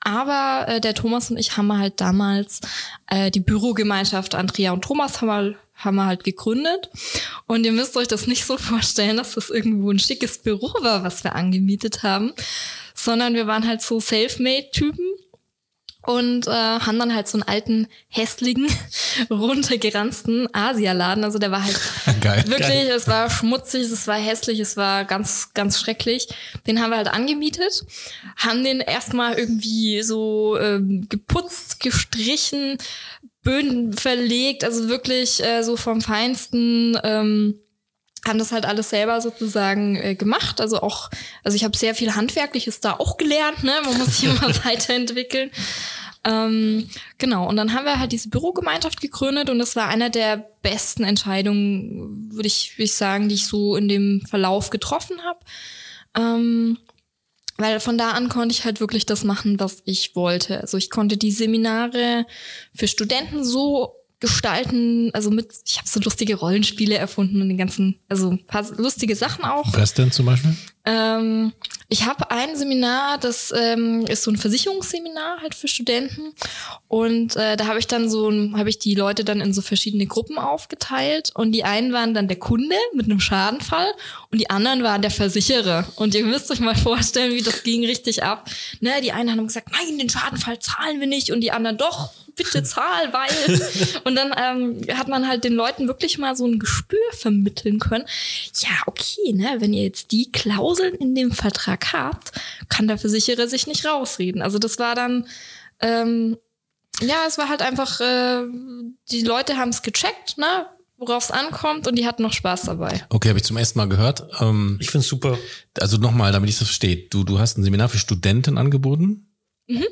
Aber äh, der Thomas und ich haben halt damals äh, die Bürogemeinschaft Andrea und Thomas haben wir, haben wir halt gegründet. Und ihr müsst euch das nicht so vorstellen, dass das irgendwo ein schickes Büro war, was wir angemietet haben, sondern wir waren halt so Selfmade-Typen und äh, haben dann halt so einen alten, hässlichen, runtergeranzten Asialaden. Also der war halt Geil. wirklich, Geil. es war schmutzig, es war hässlich, es war ganz, ganz schrecklich. Den haben wir halt angemietet, haben den erstmal irgendwie so ähm, geputzt, gestrichen, Böden verlegt, also wirklich äh, so vom Feinsten. Ähm, haben das halt alles selber sozusagen äh, gemacht. Also auch, also ich habe sehr viel Handwerkliches da auch gelernt, ne? Man muss sich immer weiterentwickeln. Ähm, genau, und dann haben wir halt diese Bürogemeinschaft gegründet und das war einer der besten Entscheidungen, würde ich, würd ich sagen, die ich so in dem Verlauf getroffen habe. Ähm, weil von da an konnte ich halt wirklich das machen, was ich wollte. Also ich konnte die Seminare für Studenten so gestalten, also mit, ich habe so lustige Rollenspiele erfunden und den ganzen, also ein paar lustige Sachen auch. Was denn zum Beispiel? Ähm, ich habe ein Seminar, das ähm, ist so ein Versicherungsseminar halt für Studenten und äh, da habe ich dann so, habe ich die Leute dann in so verschiedene Gruppen aufgeteilt und die einen waren dann der Kunde mit einem Schadenfall und die anderen waren der Versicherer und ihr müsst euch mal vorstellen, wie das ging richtig ab. Ne, die einen haben gesagt, nein, den Schadenfall zahlen wir nicht und die anderen doch, bitte zahl, weil und dann ähm, hat man halt den Leuten wirklich mal so ein Gespür vermitteln können. Ja, okay, ne, wenn ihr jetzt die Klauseln in dem Vertrag habt, kann der Versicherer sich nicht rausreden. Also das war dann ähm, ja, es war halt einfach, äh, die Leute haben es gecheckt, ne, worauf es ankommt und die hatten noch Spaß dabei. Okay, habe ich zum ersten Mal gehört. Ähm, Ich find's super. also nochmal, damit ich das verstehe. Du, du hast ein Seminar für Studenten angeboten. Mhm.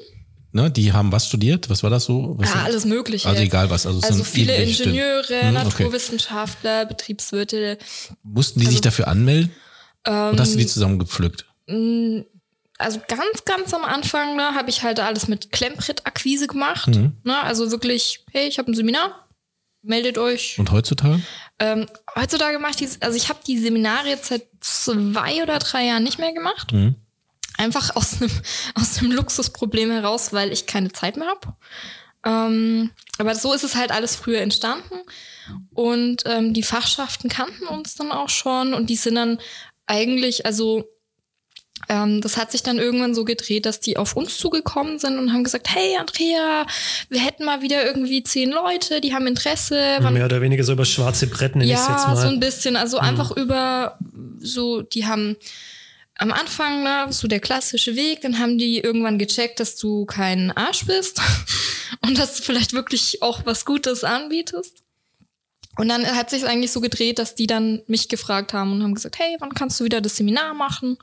Ne, die haben was studiert? Was war das so? Was Ja, alles Mögliche. Also egal was. Also, Also viele. Ingenieure, Hm, okay. Naturwissenschaftler, Betriebswirte. Mussten die sich also- dafür anmelden? Ähm, Und hast du die zusammengepflückt? mh, also ganz, ganz am Anfang ne, habe ich halt alles mit Klemmbrett-Akquise gemacht. Mhm. Ne, also wirklich, hey, ich habe ein Seminar, meldet euch. Und heutzutage? Ähm, heutzutage mache ich die, also ich habe die Seminare jetzt seit zwei oder drei Jahren nicht mehr gemacht. Mhm. Einfach aus einem aus dem Luxusproblem heraus, weil ich keine Zeit mehr habe. Ähm, aber so ist es halt alles früher entstanden. Und ähm, die Fachschaften kannten uns dann auch schon und die sind dann eigentlich, also ähm, das hat sich dann irgendwann so gedreht, dass die auf uns zugekommen sind und haben gesagt, hey Andrea, wir hätten mal wieder irgendwie zehn Leute, die haben Interesse. Mehr oder weniger so über schwarze Bretten nenne ich jetzt ja, mal. so ein bisschen. Also einfach über so, die haben am Anfang ne, so der klassische Weg, dann haben die irgendwann gecheckt, dass du kein Arsch bist und dass du vielleicht wirklich auch was Gutes anbietest. Und dann hat sich eigentlich so gedreht, dass die dann mich gefragt haben und haben gesagt, hey, wann kannst du wieder das Seminar machen?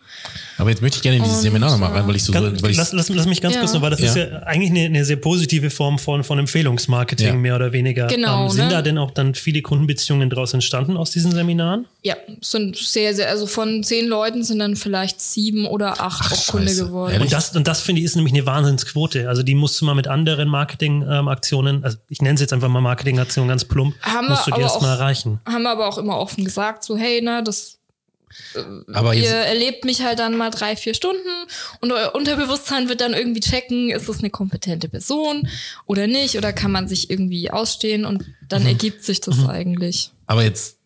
Aber jetzt möchte ich gerne in dieses Und, Seminar nochmal rein, weil ich so, Ganz, weil ich, lass, lass, lass mich ganz Ja. kurz noch, weil das Ja. ist ja eigentlich eine, eine sehr positive Form von, von Empfehlungsmarketing, Ja. mehr oder weniger. Genau, Ähm, sind ne? da denn auch dann viele Kundenbeziehungen daraus entstanden aus diesen Seminaren? Ja, es sind sehr, sehr, also von zehn Leuten sind dann vielleicht sieben oder acht Ach, auch Kunde geworden. Ehrlich? Und das, und das finde ich ist nämlich eine Wahnsinnsquote. Also die musst du mal mit anderen Marketingaktionen, also ich nenne es jetzt einfach mal Marketingaktionen ganz plump, Haben wir musst du aber erstmal erreichen. haben wir aber auch immer offen gesagt, so hey, na, das aber ihr erlebt mich halt dann mal drei, vier Stunden und euer Unterbewusstsein wird dann irgendwie checken, ist das eine kompetente Person oder nicht oder kann man sich irgendwie ausstehen und dann Mhm. ergibt sich das eigentlich. aber jetzt,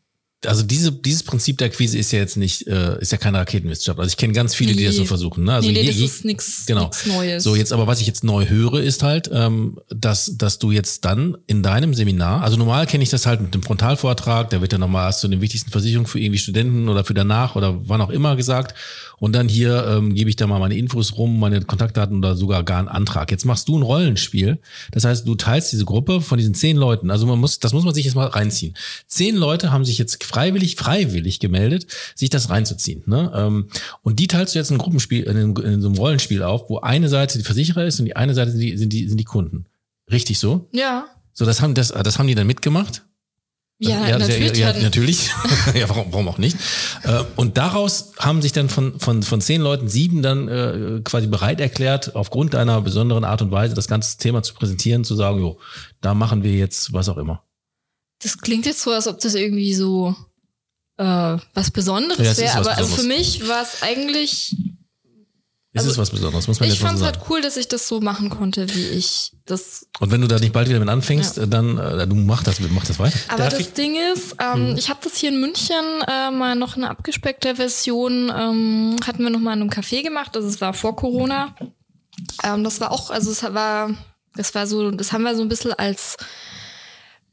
also diese, dieses Prinzip der Akquise ist ja jetzt nicht, äh, ist ja keine Raketenwissenschaft. Also ich kenne ganz viele, die das so versuchen. Ne? Also nee, nee, je- das ist nichts Genau. Neues. So, jetzt aber, was ich jetzt neu höre, ist halt, ähm, dass, dass du jetzt dann in deinem Seminar, also normal kenne ich das halt mit dem Frontalvortrag, da wird ja nochmal hast du den wichtigsten Versicherungen für irgendwie Studenten oder für danach oder wann auch immer gesagt. Und dann hier ähm, gebe ich da mal meine Infos rum, meine Kontaktdaten oder sogar gar einen Antrag. Jetzt machst du ein Rollenspiel. Das heißt, du teilst diese Gruppe von diesen zehn Leuten. Also man muss, das muss man sich jetzt mal reinziehen. Zehn Leute haben sich jetzt freiwillig, freiwillig gemeldet, sich das reinzuziehen. Ne? Ähm, und die teilst du jetzt in ein Gruppenspiel, in, einem- in so einem Rollenspiel auf, wo eine Seite die Versicherer ist und die eine Seite sind die, sind die, sind die Kunden. Richtig so? ja. So, das haben, das, das haben die dann mitgemacht? Ja, ja, natürlich. Ja, hatten- natürlich. ja, warum, warum auch nicht? Äh, Und daraus haben sich dann von, von, von zehn Leuten sieben dann äh, quasi bereit erklärt, aufgrund deiner besonderen Art und Weise das ganze Thema zu präsentieren, zu sagen, jo, da machen wir jetzt was auch immer. Das klingt jetzt so, als ob das irgendwie so äh, was Besonderes Ja, wäre, aber also für mich war es eigentlich Es Also, ist was Besonderes, muss man ich jetzt fand so es sagen. halt cool, dass ich das so machen konnte, wie ich das Und wenn du da nicht bald wieder mit anfängst, Ja. dann äh, du mach das, mach das weiter. Aber Darf das ich- Ding ist, ähm, ich habe das hier in München äh, mal noch eine abgespeckte Version, ähm, hatten wir noch mal in einem Café gemacht, also es war vor Corona. Ähm, das war auch, also es war Das war so, das haben wir so ein bisschen als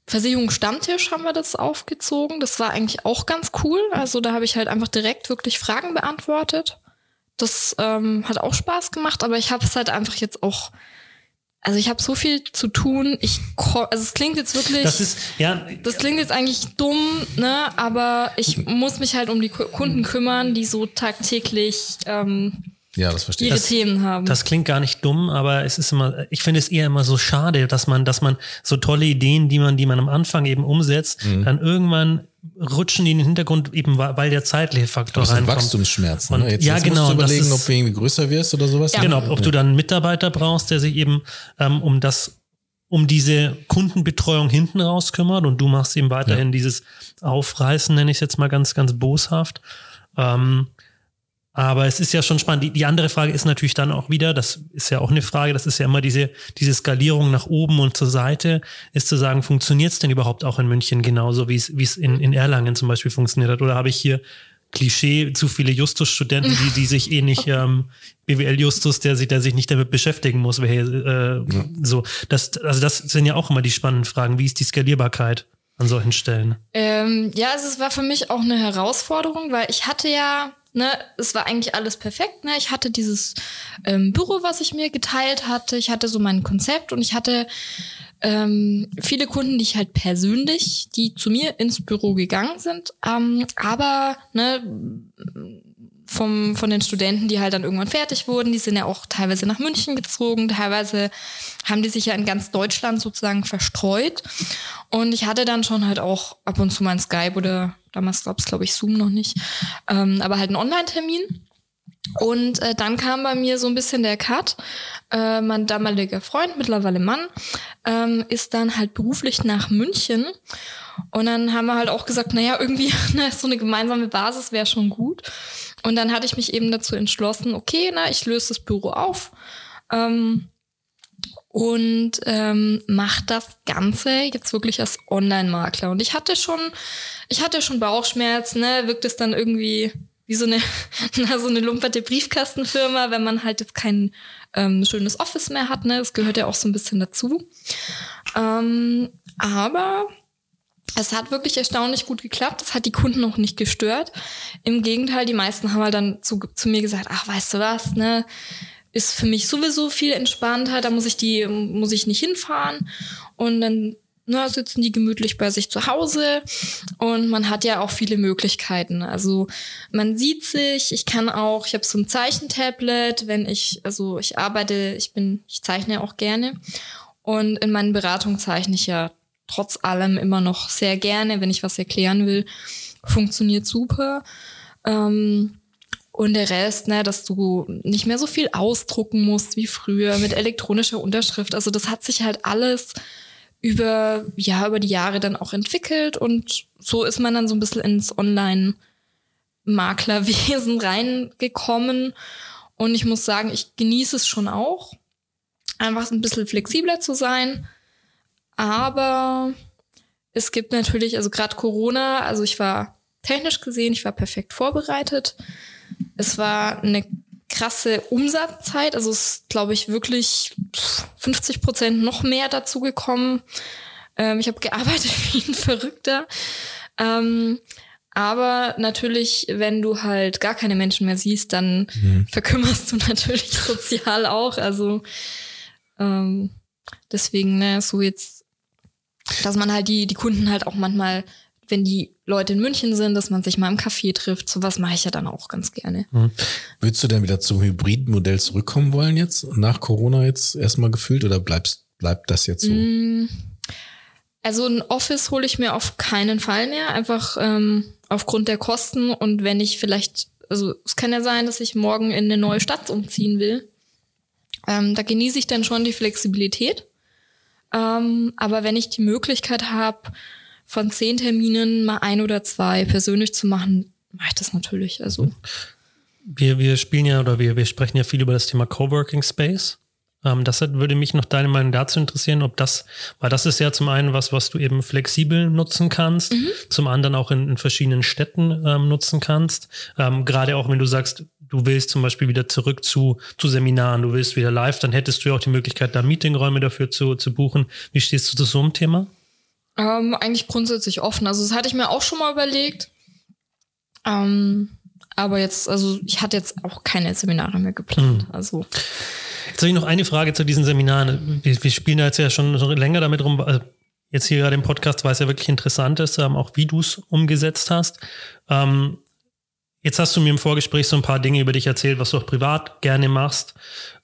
Versicherung Stammtisch haben wir das aufgezogen. Das war eigentlich auch ganz cool. Also da habe ich halt einfach direkt wirklich Fragen beantwortet. Das ähm, hat auch Spaß gemacht, aber ich habe es halt einfach jetzt auch also ich habe so viel zu tun. Ich also es klingt jetzt wirklich Das ist ja das klingt jetzt eigentlich dumm, ne, aber ich muss mich halt um die Kunden kümmern, die so tagtäglich ähm, ja, das verstehe ihre ich. Themen haben. Das klingt gar nicht dumm, aber es ist immer, ich finde es eher immer so schade, dass man, dass man so tolle Ideen, die man, die man am Anfang eben umsetzt, Mhm. dann irgendwann rutschen die in den Hintergrund, eben weil der zeitliche Faktor Das reinkommt. Wachstumsschmerzen. Und- ne? Jetzt, ja, jetzt genau, musst du überlegen, ist- ob du irgendwie größer wirst oder sowas. Ja. Genau, ob du dann einen Mitarbeiter brauchst, der sich eben ähm, um das, um diese Kundenbetreuung hinten raus kümmert und du machst eben weiterhin dieses Aufreißen, nenne ich es jetzt mal ganz, ganz boshaft. Ähm, aber es ist ja schon spannend. Die, die andere Frage ist natürlich dann auch wieder, das ist ja auch eine Frage, das ist ja immer diese, diese Skalierung nach oben und zur Seite, ist zu sagen, funktioniert es denn überhaupt auch in München genauso, wie es, wie es in, in Erlangen zum Beispiel funktioniert hat? Oder habe ich hier Klischee, zu viele Justus-Studenten, die, die sich eh nicht, ähm, BWL-Justus, der sich, der sich nicht damit beschäftigen muss, wer, äh, so. Das, also das sind ja auch immer die spannenden Fragen. Wie ist die Skalierbarkeit an solchen Stellen? Ähm, ja, also es war für mich auch eine Herausforderung, weil ich hatte ja, ne, es war eigentlich alles perfekt, ne? Ich hatte dieses ähm, Büro, was ich mir geteilt hatte, ich hatte so mein Konzept und ich hatte ähm, viele Kunden, die ich halt persönlich, die zu mir ins Büro gegangen sind, ähm, aber ne, vom, von den Studenten, die halt dann irgendwann fertig wurden, die sind ja auch teilweise nach München gezogen, teilweise haben die sich ja in ganz Deutschland sozusagen verstreut. Und ich hatte dann schon halt auch ab und zu mal ein Skype oder damals gab es, glaube ich, Zoom noch nicht, ähm, aber halt einen Online-Termin. Und äh, dann kam bei mir so ein bisschen der Cut. Äh, mein damaliger Freund, mittlerweile Mann, ähm, ist dann halt beruflich nach München. Und dann haben wir halt auch gesagt, naja, irgendwie ne, so eine gemeinsame Basis wäre schon gut. Und dann hatte ich mich eben dazu entschlossen, okay, na, ich löse das Büro auf. Ähm, und ähm, macht das Ganze jetzt wirklich als Online-Makler. Und ich hatte schon, ich hatte schon Bauchschmerzen, ne? Wirkt es dann irgendwie wie so eine, na, so eine lumperte Briefkastenfirma, wenn man halt jetzt kein ähm, schönes Office mehr hat, ne? Das gehört ja auch so ein bisschen dazu. Ähm, aber es hat wirklich erstaunlich gut geklappt. Es hat die Kunden auch nicht gestört. Im Gegenteil, die meisten haben halt dann zu, zu mir gesagt, ach, weißt du was, ne? Ist für mich sowieso viel entspannter, da muss ich die, muss ich nicht hinfahren. Und dann na, sitzen die gemütlich bei sich zu Hause und man hat ja auch viele Möglichkeiten. Also man sieht sich, ich kann auch, ich habe so ein Zeichentablet, wenn ich, also ich arbeite, ich bin, ich zeichne auch gerne und in meinen Beratungen zeichne ich ja trotz allem immer noch sehr gerne, wenn ich was erklären will, funktioniert super. Ähm, und der Rest, ne, dass du nicht mehr so viel ausdrucken musst wie früher mit elektronischer Unterschrift. Also das hat sich halt alles über, ja, über die Jahre dann auch entwickelt und so ist man dann so ein bisschen ins Online-Maklerwesen reingekommen. Und ich muss sagen, ich genieße es schon auch, einfach ein bisschen flexibler zu sein. Aber es gibt natürlich, also gerade Corona, also ich war technisch gesehen, ich war perfekt vorbereitet. Es war eine krasse Umsatzzeit, also es ist, glaube ich, wirklich 50 Prozent noch mehr dazu gekommen. Ähm, ich habe gearbeitet wie ein Verrückter. Ähm, aber natürlich, wenn du halt gar keine Menschen mehr siehst, dann verkümmerst du natürlich sozial auch. Also ähm, deswegen, ne, so jetzt, dass man halt die, die Kunden halt auch manchmal, wenn die Leute in München sind, dass man sich mal im Café trifft, sowas mache ich ja dann auch ganz gerne. Würdest du denn wieder zum Hybridmodell zurückkommen wollen jetzt, nach Corona jetzt erstmal gefühlt oder bleibst, bleibt das jetzt so? Mm, Also ein Office hole ich mir auf keinen Fall mehr, einfach ähm, aufgrund der Kosten und wenn ich vielleicht, also es kann ja sein, dass ich morgen in eine neue Stadt umziehen will. Ähm, da genieße ich dann schon die Flexibilität. Ähm, aber wenn ich die Möglichkeit habe, von zehn Terminen mal ein oder zwei persönlich zu machen, mache ich das natürlich. Also Wir, wir spielen ja oder wir, wir sprechen ja viel über das Thema Coworking Space. Ähm, das würde mich noch deine Meinung dazu interessieren, ob das, weil das ist ja zum einen was, was du eben flexibel nutzen kannst, zum anderen auch in, in verschiedenen Städten ähm, nutzen kannst. Ähm, Gerade auch wenn du sagst, du willst zum Beispiel wieder zurück zu, zu Seminaren, du willst wieder live, dann hättest du ja auch die Möglichkeit, da Meetingräume dafür zu, zu buchen. Wie stehst du zu so einem Thema? Ähm, eigentlich grundsätzlich offen. Also das hatte ich mir auch schon mal überlegt. Ähm, aber jetzt, also ich hatte jetzt auch keine Seminare mehr geplant. Mhm. Also Jetzt habe ich noch eine Frage zu diesen Seminaren. Wir, wir spielen da jetzt ja schon, schon länger damit rum. Also jetzt hier gerade im Podcast, weil es ja wirklich interessant ist, ähm, auch wie du es umgesetzt hast. Ähm, jetzt hast du mir im Vorgespräch so ein paar Dinge über dich erzählt, was du auch privat gerne machst.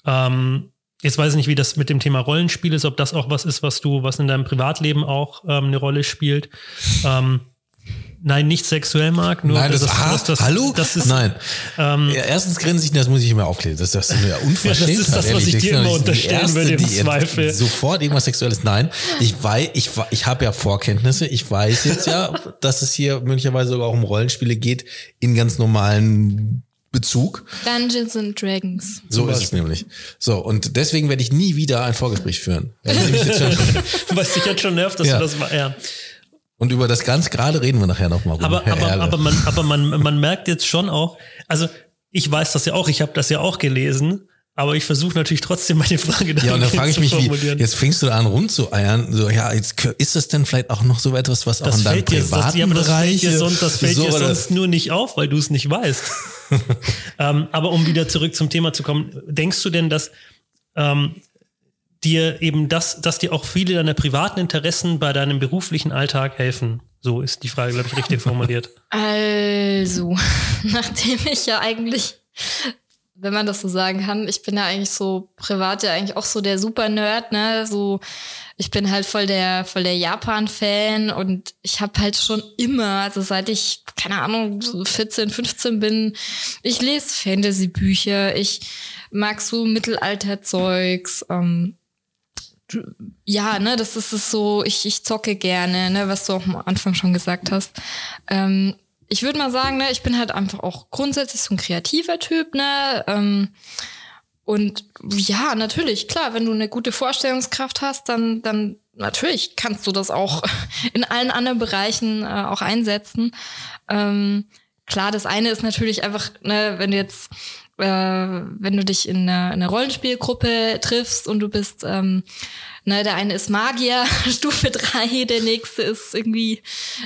Ähm, jetzt weiß ich nicht, wie das mit dem Thema Rollenspiel ist, ob das auch was ist, was du, was in deinem Privatleben auch ähm, eine Rolle spielt. Ähm, Nein, nicht sexuell mag. Nur Nein, das, das, ah, das, das hallo? Das ist, Nein. Ähm, ja, erstens grinse ich, das muss ich immer aufklären. Das, das ist ja unverschämt. Ja, das ist das, was ich dir immer unterstellen würde im Zweifel. Sofort irgendwas Sexuelles. Nein, ich weiß, ich, ich habe ja Vorkenntnisse. Ich weiß jetzt ja, dass es hier möglicherweise sogar auch um Rollenspiele geht in ganz normalen Bezug. Dungeons and Dragons. So ist es nämlich. So, und deswegen werde ich nie wieder ein Vorgespräch führen. Was dich jetzt schon nervt, dass ja. du das mal, ja. Und über das ganz gerade reden wir nachher nochmal. Aber, aber, aber, man, aber man, man merkt jetzt schon auch, also ich weiß das ja auch, ich habe das ja auch gelesen, aber ich versuche natürlich trotzdem meine Frage Ja, und dann frage ich mich, wie, jetzt fängst du da an rumzueiern, so, ja, jetzt ist das denn vielleicht auch noch so etwas, was das auch in deinem privaten das, ja, aber Bereich... Das fällt dir sonst, das fällt so, dir sonst nur nicht auf, weil du es nicht weißt. ähm, aber um wieder zurück zum Thema zu kommen, denkst du denn, dass ähm, dir eben das, dass dir auch viele deiner privaten Interessen bei deinem beruflichen Alltag helfen? So ist die Frage, glaube ich, richtig formuliert. Also, nachdem ich ja eigentlich, wenn man das so sagen kann, ich bin ja eigentlich so privat ja eigentlich auch so der Super-Nerd, ne? So, ich bin halt voll der, voll der Japan-Fan und ich habe halt schon immer, also seit ich, keine Ahnung, 14, 15 bin, ich lese Fantasy-Bücher, ich mag so Mittelalter-Zeugs, ähm, ja, ne, das ist es so, ich, ich zocke gerne, ne, was du auch am Anfang schon gesagt hast. Ähm, ich würde mal sagen, ne, ich bin halt einfach auch grundsätzlich so ein kreativer Typ, ne? Ähm, und ja, natürlich, klar, wenn du eine gute Vorstellungskraft hast, dann, dann natürlich kannst du das auch in allen anderen Bereichen äh, auch einsetzen. Ähm, klar, das eine ist natürlich einfach, ne, wenn du jetzt äh, wenn du dich in einer, in einer Rollenspielgruppe triffst und du bist, ähm, ne, der eine ist Magier, Stufe 3, der nächste ist irgendwie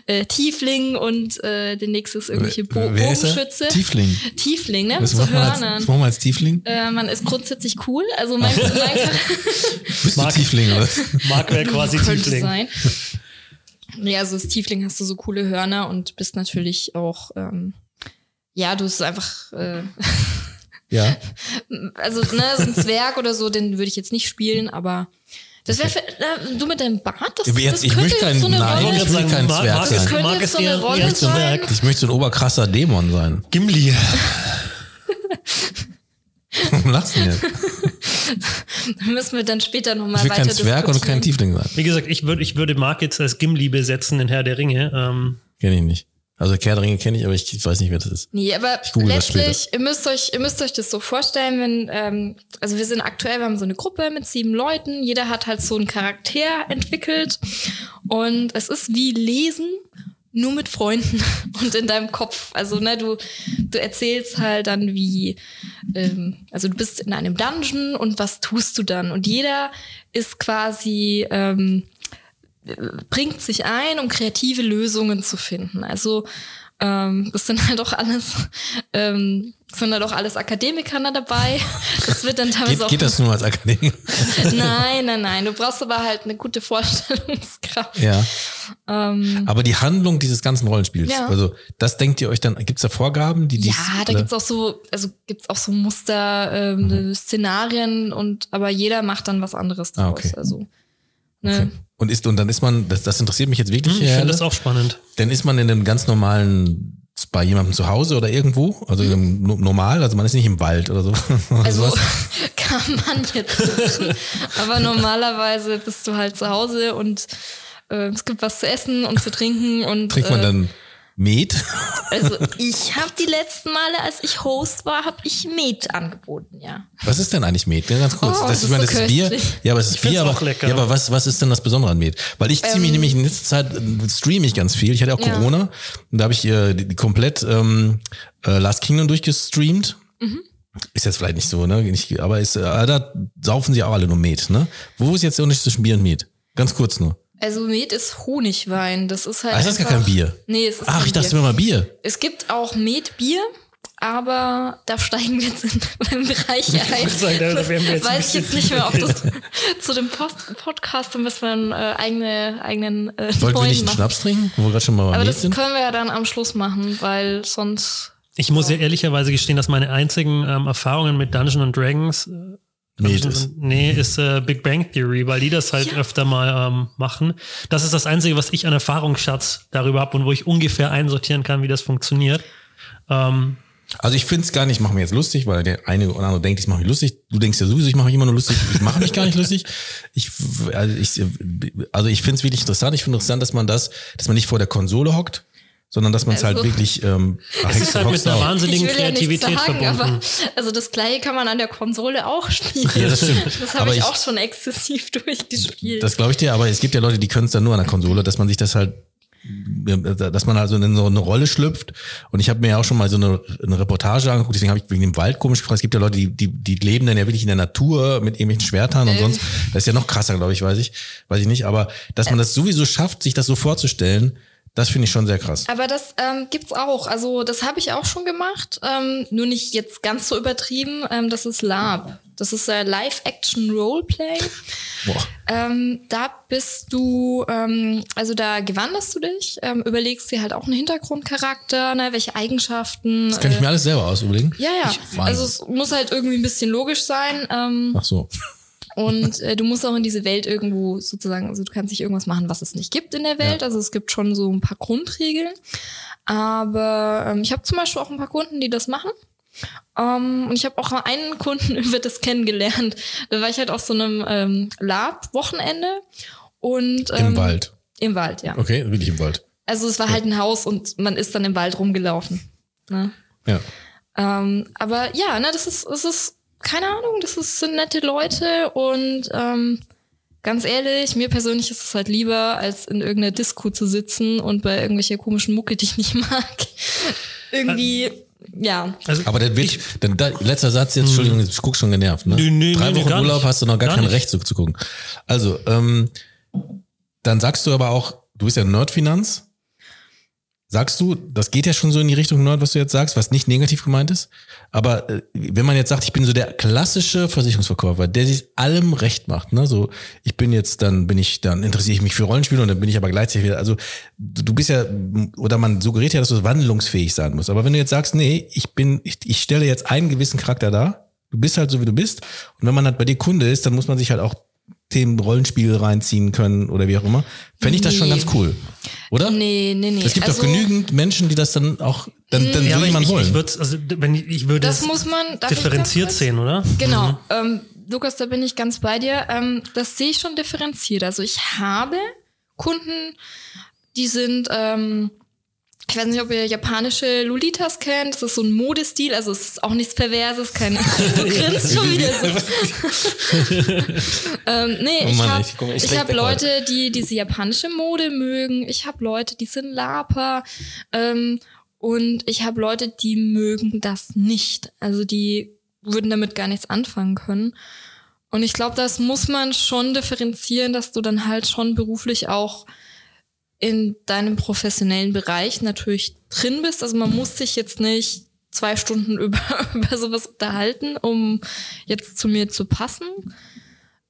äh, Tiefling und äh, der nächste ist irgendwelche Bo Wer Bogenschütze. Ist Tiefling. Tiefling, ne? Was, machen wir als, was machen wir als Tiefling? Äh, man ist grundsätzlich cool. Also mein, mein Bist Mark, du Tiefling, oder? Mark wäre quasi Tiefling. Sein. Ja, also als Tiefling hast du so coole Hörner und bist natürlich auch, ähm, ja, du bist einfach äh, Ja. Also, ne, so ein Zwerg oder so, den würde ich jetzt nicht spielen, aber das wäre äh, du mit deinem Bart, das, jetzt, das ich möchte kein, so eine nein, Rolle ich will kein Zwerg sein. Das könnte jetzt so eine Rolle sein. Ich möchte so ein oberkrasser Dämon sein. Gimli. Warum lachst du jetzt? da müssen wir dann später nochmal weiter Ich will kein Zwerg und kein Tiefling sein. Wie gesagt, ich würde ich würde Mark jetzt als Gimli besetzen in Herr der Ringe. Ähm, Kenn ich nicht. Also Kehrringe kenne ich, aber ich weiß nicht, wer das ist. Nee, aber letztlich, ihr müsst euch, ihr müsst euch das so vorstellen, wenn, ähm, also wir sind aktuell, wir haben so eine Gruppe mit sieben Leuten, jeder hat halt so einen Charakter entwickelt und es ist wie Lesen, nur mit Freunden und in deinem Kopf. Also, ne, du, du erzählst halt dann wie, ähm, also du bist in einem Dungeon und was tust du dann? Und jeder ist quasi, ähm, bringt sich ein, um kreative Lösungen zu finden. Also ähm, das sind halt auch alles, ähm, sind halt auch alles Akademiker da dabei. Das wird dann teilweise geht, auch. Geht das nur als Akademiker? nein, nein, nein. Du brauchst aber halt eine gute Vorstellungskraft. Ja. Ähm, aber die Handlung dieses ganzen Rollenspiels, ja. also das denkt ihr euch dann, gibt's da Vorgaben, die die. Ja, da gibt's auch so, also gibt's auch so Muster, ähm, mhm. Szenarien und aber jeder macht dann was anderes draus. Ah, okay. Also. Ne? Okay. Und ist, und dann ist man, das, das interessiert mich jetzt wirklich. Hm, ich finde das auch spannend. Dann ist man in einem ganz normalen bei jemandem zu Hause oder irgendwo, also mhm. normal, also man ist nicht im Wald oder so. Also kann man jetzt machen, aber normalerweise bist du halt zu Hause und äh, es gibt was zu essen und zu trinken und trinkt man äh, dann Met? Also ich habe die letzten Male, als ich Host war, habe ich Met angeboten, ja. Was ist denn eigentlich Met? Ganz kurz. Oh, das, das, ist, meine, so das ist Bier. Ja, aber es ist ich Bier, aber, lecker. ja, aber was, was ist denn das Besondere an Met? Weil ich ziehe mich ähm, nämlich in letzter Zeit, äh, streame ich ganz viel. Ich hatte auch Corona ja. und da habe ich äh, die, die komplett ähm, äh, Last Kingdom durchgestreamt. Mhm. Ist jetzt vielleicht nicht so, ne? Nicht, aber ist, äh, da saufen sie auch alle nur Met, ne? Wo ist jetzt der Unterschied zwischen Bier und Met? Ganz kurz nur. Also Met ist Honigwein. Das ist halt. Ah, ist das gar kein Bier? Nee, es ist Ach, kein ich dachte Bier. immer mal Bier. Es gibt auch Metbier, aber da steigen wir jetzt in beim Bereich ein. sagen, da wären wir jetzt Weiß ich jetzt nicht mehr, ob das zu dem Post Podcast, da müssen wir einen äh, eigene, eigenen äh, Wollten wir nicht einen. Schnaps trinken, wo wir gerade schon mal Aber das sind? können wir ja dann am Schluss machen, weil sonst. Ich muss ja ehrlicherweise gestehen, dass meine einzigen ähm, Erfahrungen mit Dungeons and Dragons äh, Met Dungeons ist. Nee, äh, Big Bang Theory, weil die das halt öfter mal ähm, machen. Das ist das Einzige, was ich an Erfahrungsschatz darüber habe und wo ich ungefähr einsortieren kann, wie das funktioniert. Ähm, Also ich finde es gar nicht, ich mache mir jetzt lustig, weil der eine oder andere denkt, ich mache mich lustig. Du denkst ja sowieso, ich mache mich immer nur lustig. Ich mache mich gar nicht lustig. Ich, also ich, also ich finde es wirklich interessant. Ich finde interessant, dass man das, dass man nicht vor der Konsole hockt, sondern dass man es halt Also- wirklich ähm, es ist halt mit einer Ich wahnsinnigen will ja Kreativität sagen, verbunden. aber also das gleiche kann man an der Konsole auch spielen. Ja, das stimmt. Das habe ich ich- auch schon exzessiv durchgespielt. Das glaube ich dir, aber es gibt ja Leute, die können es dann nur an der Konsole, dass man sich das halt, dass man also in so eine Rolle schlüpft. Und ich habe mir ja auch schon mal so eine, eine Reportage angeguckt, deswegen habe ich wegen dem Wald komisch gefragt. Es gibt ja Leute, die, die, die leben dann ja wirklich in der Natur mit irgendwelchen Schwertern und Äh. sonst. Das ist ja noch krasser, glaube ich, weiß ich, weiß ich nicht. Aber dass man das sowieso schafft, sich das so vorzustellen, das finde ich schon sehr krass. Aber das ähm, gibt's auch. Also das habe ich auch schon gemacht. Ähm, nur nicht jetzt ganz so übertrieben. Ähm, das ist Lab. Das ist äh, Live-Action-Roleplay. Boah. Ähm, da bist du, ähm, also da gewanderst du dich, ähm, überlegst dir halt auch einen Hintergrundcharakter, ne, welche Eigenschaften. Das kann ich äh, mir alles selber aus überlegen. ja, ja. Ich, Also es muss halt irgendwie ein bisschen logisch sein. Ähm, Ach so. Und äh, du musst auch in diese Welt irgendwo sozusagen, also du kannst nicht irgendwas machen, was es nicht gibt in der Welt. Ja. Also es gibt schon so ein paar Grundregeln. Aber ähm, ich habe zum Beispiel auch ein paar Kunden, die das machen. Ähm, und ich habe auch einen Kunden über das kennengelernt. Da war ich halt auf so einem ähm, Lab-Wochenende. Und, ähm, Im Wald. Im Wald, ja. Okay, wirklich im Wald. Also es war halt ein Haus und man ist dann im Wald rumgelaufen. Ne? Ja. Ähm, aber ja, ne, das ist, es ist, keine Ahnung, das ist, sind nette Leute und ähm, ganz ehrlich, mir persönlich ist es halt lieber, als in irgendeiner Disco zu sitzen und bei irgendwelcher komischen Mucke, die ich nicht mag, irgendwie, ja. Also, Aber der wird, denn da, letzter Satz jetzt, Entschuldigung, ich guck schon genervt, ne? Nö, nö, Drei nö, Wochen Urlaub nicht. hast du noch gar, Gar kein nicht. Recht zuzugucken. Also, ähm, dann sagst du aber auch, du bist ja Nerdfinanz. Sagst du, das geht ja schon so in die Richtung was du jetzt sagst, was nicht negativ gemeint ist. Aber äh, wenn man jetzt sagt, ich bin so der klassische Versicherungsverkäufer, der sich allem recht macht, ne? So, ich bin jetzt, dann bin ich, dann interessiere ich mich für Rollenspiele und dann bin ich aber gleichzeitig wieder, also du, du bist ja, oder man suggeriert ja, dass du wandlungsfähig sein musst. Aber wenn du jetzt sagst, nee, ich bin, ich, ich stelle jetzt einen gewissen Charakter dar, du bist halt so, wie du bist. Und wenn man halt bei dir Kunde ist, dann muss man sich halt auch Themen Rollenspiel reinziehen können oder wie auch immer. Fände ich das schon Nee. ganz cool. Oder? Nee, nee, nee. Es gibt also, doch genügend Menschen, die das dann auch, dann, dann ja, will jemand ich, ich, wollen. ich würde, also wenn ich, ich würde Das muss man ich differenziert sehen, oder? Genau. Ähm, Lukas, da bin ich ganz bei dir. Ähm, das sehe ich schon differenziert. Also ich habe Kunden, die sind, ähm, ich weiß nicht, ob ihr japanische Lolitas kennt. Das ist so ein Modestil, also es ist auch nichts Perverses, kein du grinst schon wieder so. ähm, nee, Oh ich Mann, habe ich echt ich schlecht hab Leute, die diese japanische Mode mögen. Ich habe Leute, die sind Laper. Ähm, und ich habe Leute, die mögen das nicht. Also die würden damit gar nichts anfangen können. Und ich glaube, das muss man schon differenzieren, dass du dann halt schon beruflich auch in deinem professionellen Bereich natürlich drin bist. Also man muss sich jetzt nicht zwei Stunden über, über sowas unterhalten, um jetzt zu mir zu passen.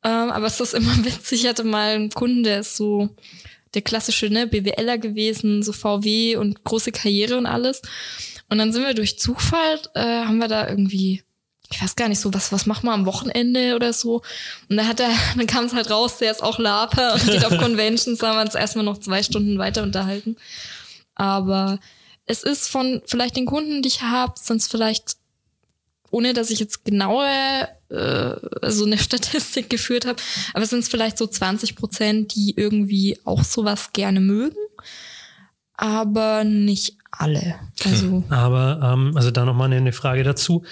Ähm, aber es ist immer witzig. Ich hatte mal einen Kunden, der ist so der klassische ne, BWLer gewesen, so VW und große Karriere und alles. Und dann sind wir durch Zufall, äh, haben wir da irgendwie, ich weiß gar nicht so, was, was machen wir am Wochenende oder so. Und dann hat er, dann kam es halt raus, der ist auch Laper und geht auf Conventions, da haben wir uns erstmal noch zwei Stunden weiter unterhalten. Aber es ist von vielleicht den Kunden, die ich habe, sind es vielleicht, ohne dass ich jetzt genaue äh, so eine Statistik geführt habe, aber es sind es vielleicht so 20 Prozent, die irgendwie auch sowas gerne mögen, aber nicht alle. Also Aber ähm, also da nochmal eine Frage dazu.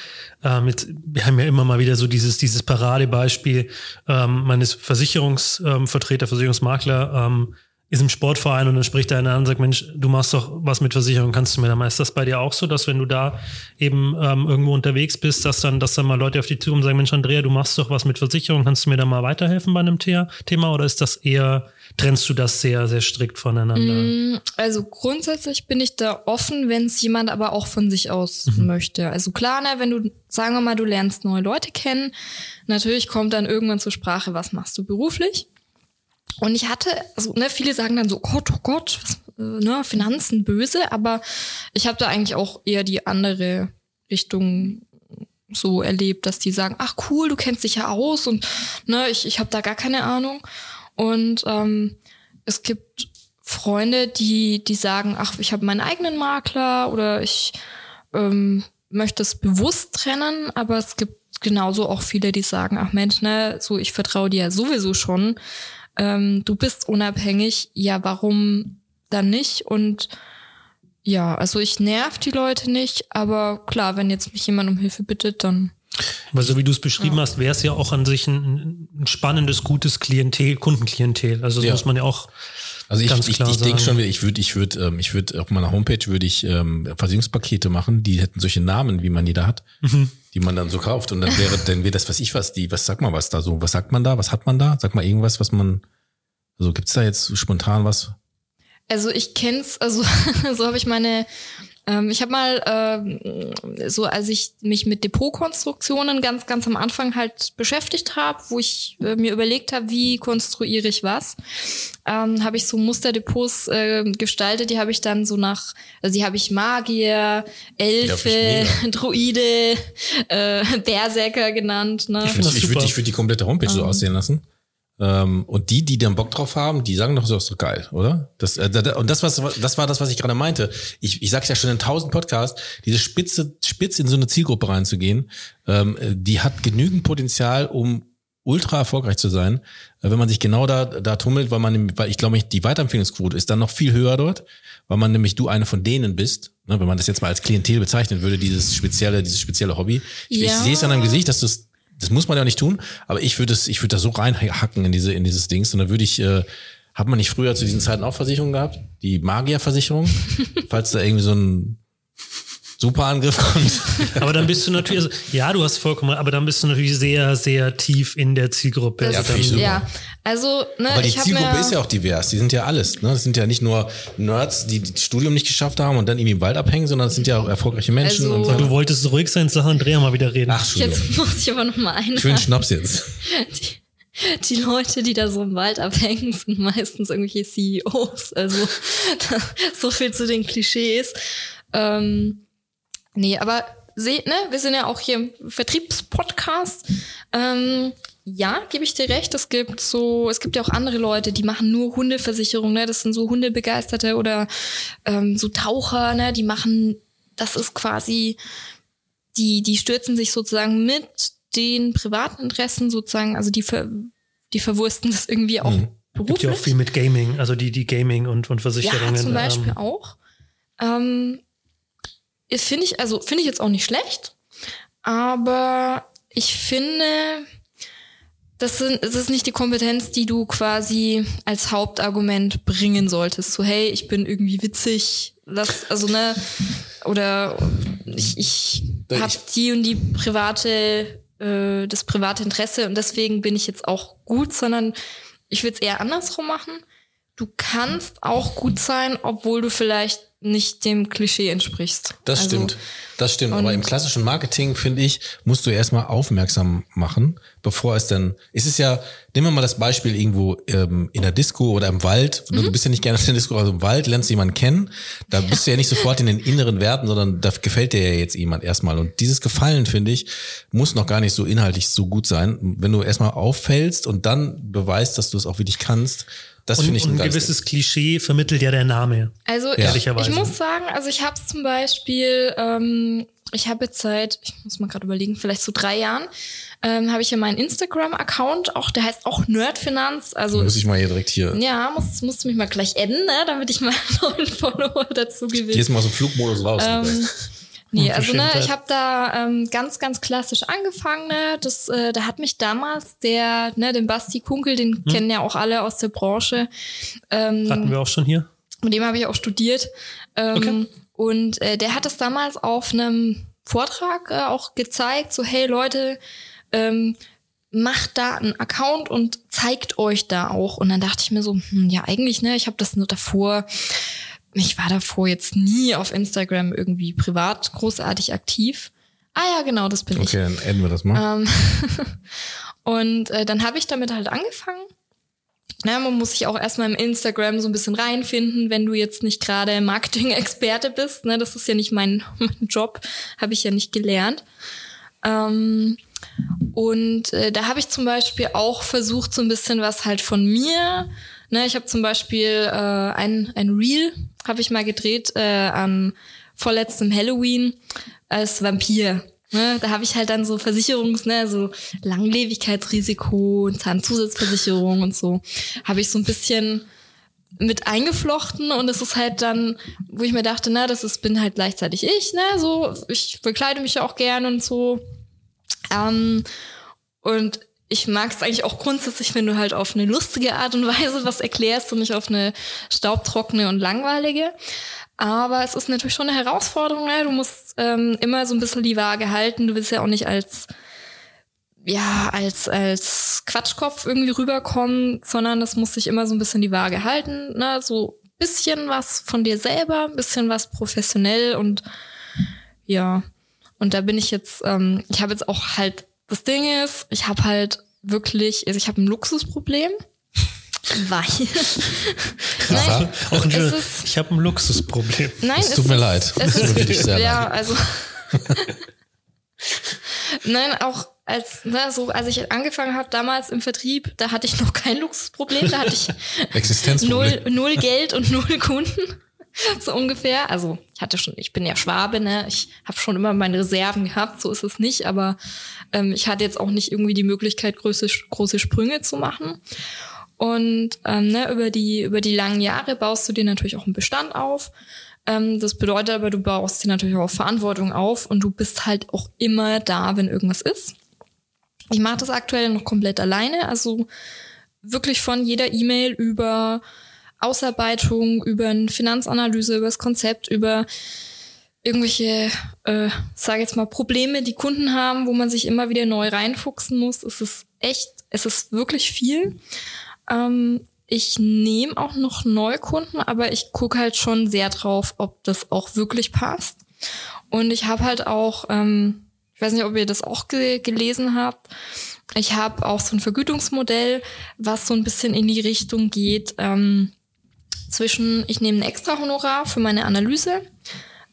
Ähm, jetzt, wir haben ja immer mal wieder so dieses, dieses Paradebeispiel. Ähm, ist Versicherungsvertreter, Versicherungsmakler, ähm, ist im Sportverein und dann spricht einer an und sagt, Mensch, du machst doch was mit Versicherung, kannst du mir da mal, ist das bei dir auch so, dass wenn du da eben ähm, irgendwo unterwegs bist, dass dann, dass dann mal Leute auf die Tür und sagen, Mensch, Andrea, du machst doch was mit Versicherung, kannst du mir da mal weiterhelfen bei einem The Thema oder ist das eher, trennst du das sehr, sehr strikt voneinander? Mm, also grundsätzlich bin ich da offen, wenn es jemand aber auch von sich aus mhm. möchte. Also klar, ne, wenn du, sagen wir mal, du lernst neue Leute kennen, natürlich kommt dann irgendwann zur Sprache, was machst du beruflich? Und ich hatte, also ne, viele sagen dann so, Gott, oh Gott, was, äh, ne, Finanzen böse, aber ich habe da eigentlich auch eher die andere Richtung so erlebt, dass die sagen, ach cool, du kennst dich ja aus und ne, ich, ich habe da gar keine Ahnung. Und ähm, es gibt Freunde, die, die sagen, ach, ich habe meinen eigenen Makler oder ich ähm, möchte es bewusst trennen, aber es gibt genauso auch viele, die sagen, ach Mensch, ne, so ich vertraue dir ja sowieso schon ähm, du bist unabhängig, ja, warum dann nicht? Und ja, also ich nerv die Leute nicht, aber klar, wenn jetzt mich jemand um Hilfe bittet, dann. Weil so wie du es beschrieben ja. hast, wäre es ja auch an sich ein, ein spannendes, gutes Klientel, Kundenklientel. Also das ja. muss man ja auch also ich, ich, ich denke schon, ich würde, ich würde, ähm, ich würde auf meiner Homepage würde ich ähm, Versicherungspakete machen, die hätten solche Namen, wie man die da hat, mhm. die man dann so kauft. Und dann wäre, dann wäre das, was ich was, die, was sag mal was da so, was sagt man da, was hat man da? Sag mal irgendwas, was man, also gibt's da jetzt spontan was? Also ich kenn's, also so habe ich meine ähm, ich habe mal äh, so, als ich mich mit Depotkonstruktionen ganz, ganz am Anfang halt beschäftigt habe, wo ich äh, mir überlegt habe, wie konstruiere ich was, ähm, habe ich so Musterdepots äh, gestaltet. Die habe ich dann so nach, also die habe ich Magier, Elfe, Druide, äh, Berserker genannt. Ne? Ich würde ich würd, ich würd die komplette Homepage um. so ähm. aussehen lassen. Ähm, und die, die dann Bock drauf haben, die sagen doch, so ist doch geil, oder? Das, äh, und das, was, das war das, was ich gerade meinte. Ich, ich sage ja schon in tausend Podcasts, diese Spitze, spitz in so eine Zielgruppe reinzugehen, ähm, die hat genügend Potenzial, um ultra erfolgreich zu sein, äh, wenn man sich genau da, da tummelt, weil man, weil ich glaube, die Weiterempfehlungsquote ist dann noch viel höher dort, weil man nämlich du eine von denen bist, ne, wenn man das jetzt mal als Klientel bezeichnen würde, dieses spezielle, dieses spezielle Hobby. Ich, ja. ich sehe es an deinem Gesicht, dass du es das muss man ja nicht tun, aber ich würde es, ich würde da so reinhacken in diese, in dieses Dings und dann würde ich, äh, hat man nicht früher zu diesen Zeiten auch Versicherungen gehabt? Die Magierversicherung? Falls da irgendwie so ein super Angriff kommt. Aber dann bist du natürlich, also, ja, du hast vollkommen, aber dann bist du natürlich sehr, sehr tief in der Zielgruppe. ja, dann, ja, also, ne, aber die Zielgruppe ist ja auch divers. Die sind ja alles. Ne? Das sind ja nicht nur Nerds, die das Studium nicht geschafft haben und dann irgendwie im Wald abhängen, sondern es sind ja auch erfolgreiche Menschen. Also, und so. Du wolltest ruhig sein, sag Andrea mal wieder reden. Ach, jetzt muss ich aber noch mal ein. Einen Schnaps jetzt. Die, die Leute, die da so im Wald abhängen, sind meistens irgendwelche CEOs. Also so viel zu den Klischees. Ähm, Nee, aber seht, ne, wir sind ja auch hier im Vertriebspodcast. Ähm, ja, gebe ich dir recht. Es gibt so, es gibt ja auch andere Leute, die machen nur Hundeversicherung, ne? Das sind so Hundebegeisterte oder ähm, so Taucher, ne? Die machen, das ist quasi, die, die stürzen sich sozusagen mit den privaten Interessen sozusagen, also die ver, die verwursten das irgendwie auch mhm. beruflich. Gibt ja auch viel mit Gaming, also die, die Gaming und, und Versicherungen. Ja, zum Beispiel ähm, auch. Ähm, finde ich, also finde ich jetzt auch nicht schlecht, aber ich finde, das, sind, das ist nicht die Kompetenz, die du quasi als Hauptargument bringen solltest. So, hey, ich bin irgendwie witzig, das, also ne, oder ich, ich habe die und die private, äh, das private Interesse und deswegen bin ich jetzt auch gut, sondern ich würde es eher andersrum machen. Du kannst auch gut sein, obwohl du vielleicht nicht dem Klischee entsprichst. Das also, stimmt. Das stimmt. Aber im klassischen Marketing, finde ich, musst du erstmal aufmerksam machen, bevor es dann, ist es ja, nehmen wir mal das Beispiel irgendwo ähm, in der Disco oder im Wald. Mhm. Du bist ja nicht gerne in der Disco, also im Wald lernst du jemanden kennen. Da bist du ja nicht sofort in den inneren Werten, sondern da gefällt dir ja jetzt jemand erstmal. Und dieses Gefallen, finde ich, muss noch gar nicht so inhaltlich so gut sein. Wenn du erstmal auffällst und dann beweist, dass du es auch wirklich kannst, das finde ich ein, ein gewisses Klischee vermittelt ja der Name. Also ja. ich, ich muss sagen, also ich habe es zum Beispiel, ähm, ich habe jetzt seit, ich muss mal gerade überlegen, vielleicht so drei Jahren, ähm, habe ich ja meinen Instagram-Account, auch der heißt auch Nerdfinanz. Also muss ich mal hier direkt hier. Ja, muss, musst du mich mal gleich adden, ne, damit ich mal einen neuen Follower dazu gewinne. Gehst mal aus dem Flugmodus raus. Ähm, Nee, also ne, ich habe da ähm, ganz, ganz klassisch angefangen. Ne? Das, äh, da hat mich damals der, ne, den Basti Kunkel, den hm. kennen ja auch alle aus der Branche. Ähm, Hatten wir auch schon hier. Mit dem habe ich auch studiert. Ähm, okay. Und äh, der hat es damals auf einem Vortrag äh, auch gezeigt, so hey Leute, ähm, macht da einen Account und zeigt euch da auch. Und dann dachte ich mir so, hm, ja eigentlich, ne, ich habe das nur davor, ich war davor jetzt nie auf Instagram irgendwie privat großartig aktiv. Ah ja, genau, das bin okay, ich. Okay, dann enden wir das mal. Ähm, und äh, dann habe ich damit halt angefangen ja, man muss sich auch erstmal im Instagram so ein bisschen reinfinden, wenn du jetzt nicht gerade Marketing-Experte bist. Ne? Das ist ja nicht mein, mein Job, habe ich ja nicht gelernt. Ähm, und äh, da habe ich zum Beispiel auch versucht, so ein bisschen was halt von mir. Ne? Ich habe zum Beispiel äh, ein, ein Reel, habe ich mal gedreht äh, an vorletztem Halloween als Vampir. Ne, da habe ich halt dann so Versicherungs, ne, so Langlebigkeitsrisiko, Zahnzusatzversicherung und so, habe ich so ein bisschen mit eingeflochten und es ist halt dann, wo ich mir dachte, na, das ist, bin halt gleichzeitig ich, ne, so, ich bekleide mich ja auch gern und so. Ähm, und ich mag es eigentlich auch grundsätzlich, wenn du halt auf eine lustige Art und Weise was erklärst und nicht auf eine staubtrockene und langweilige. Aber es ist natürlich schon eine Herausforderung. Ne? Du musst ähm, immer so ein bisschen die Waage halten. Du willst ja auch nicht als ja, als, als Quatschkopf irgendwie rüberkommen, sondern das muss sich immer so ein bisschen die Waage halten. Ne? So bisschen was von dir selber, bisschen was professionell und ja. Und da bin ich jetzt, ähm, ich habe jetzt auch halt, das Ding ist, ich habe halt wirklich, also ich habe ein Luxusproblem. Weil. nein, auch ein, ist, ich habe ein Luxusproblem. Nein, es tut mir leid. Es ist, wirklich sehr ja, leid. also. nein, auch als, ne, so, als ich angefangen habe damals im Vertrieb, da hatte ich noch kein Luxusproblem, da hatte ich null, null Geld und null Kunden. So ungefähr. Also ich hatte schon, ich bin ja Schwabe, ne? Ich habe schon immer meine Reserven gehabt, so ist es nicht, aber ähm, ich hatte jetzt auch nicht irgendwie die Möglichkeit, große, große Sprünge zu machen. Und ähm, ne, über, die, über die langen Jahre baust du dir natürlich auch einen Bestand auf. Ähm, das bedeutet aber, du baust dir natürlich auch Verantwortung auf und du bist halt auch immer da, wenn irgendwas ist. Ich mache das aktuell noch komplett alleine, also wirklich von jeder E-Mail über Ausarbeitung, über eine Finanzanalyse, über das Konzept, über irgendwelche, äh, sage jetzt mal, Probleme, die Kunden haben, wo man sich immer wieder neu reinfuchsen muss. Es ist echt, es ist wirklich viel. Ähm, ich nehme auch noch Neukunden, aber ich gucke halt schon sehr drauf, ob das auch wirklich passt. Und ich habe halt auch, ähm, ich weiß nicht, ob ihr das auch ge gelesen habt, ich habe auch so ein Vergütungsmodell, was so ein bisschen in die Richtung geht ähm, zwischen, ich nehme ein extra Honorar für meine Analyse.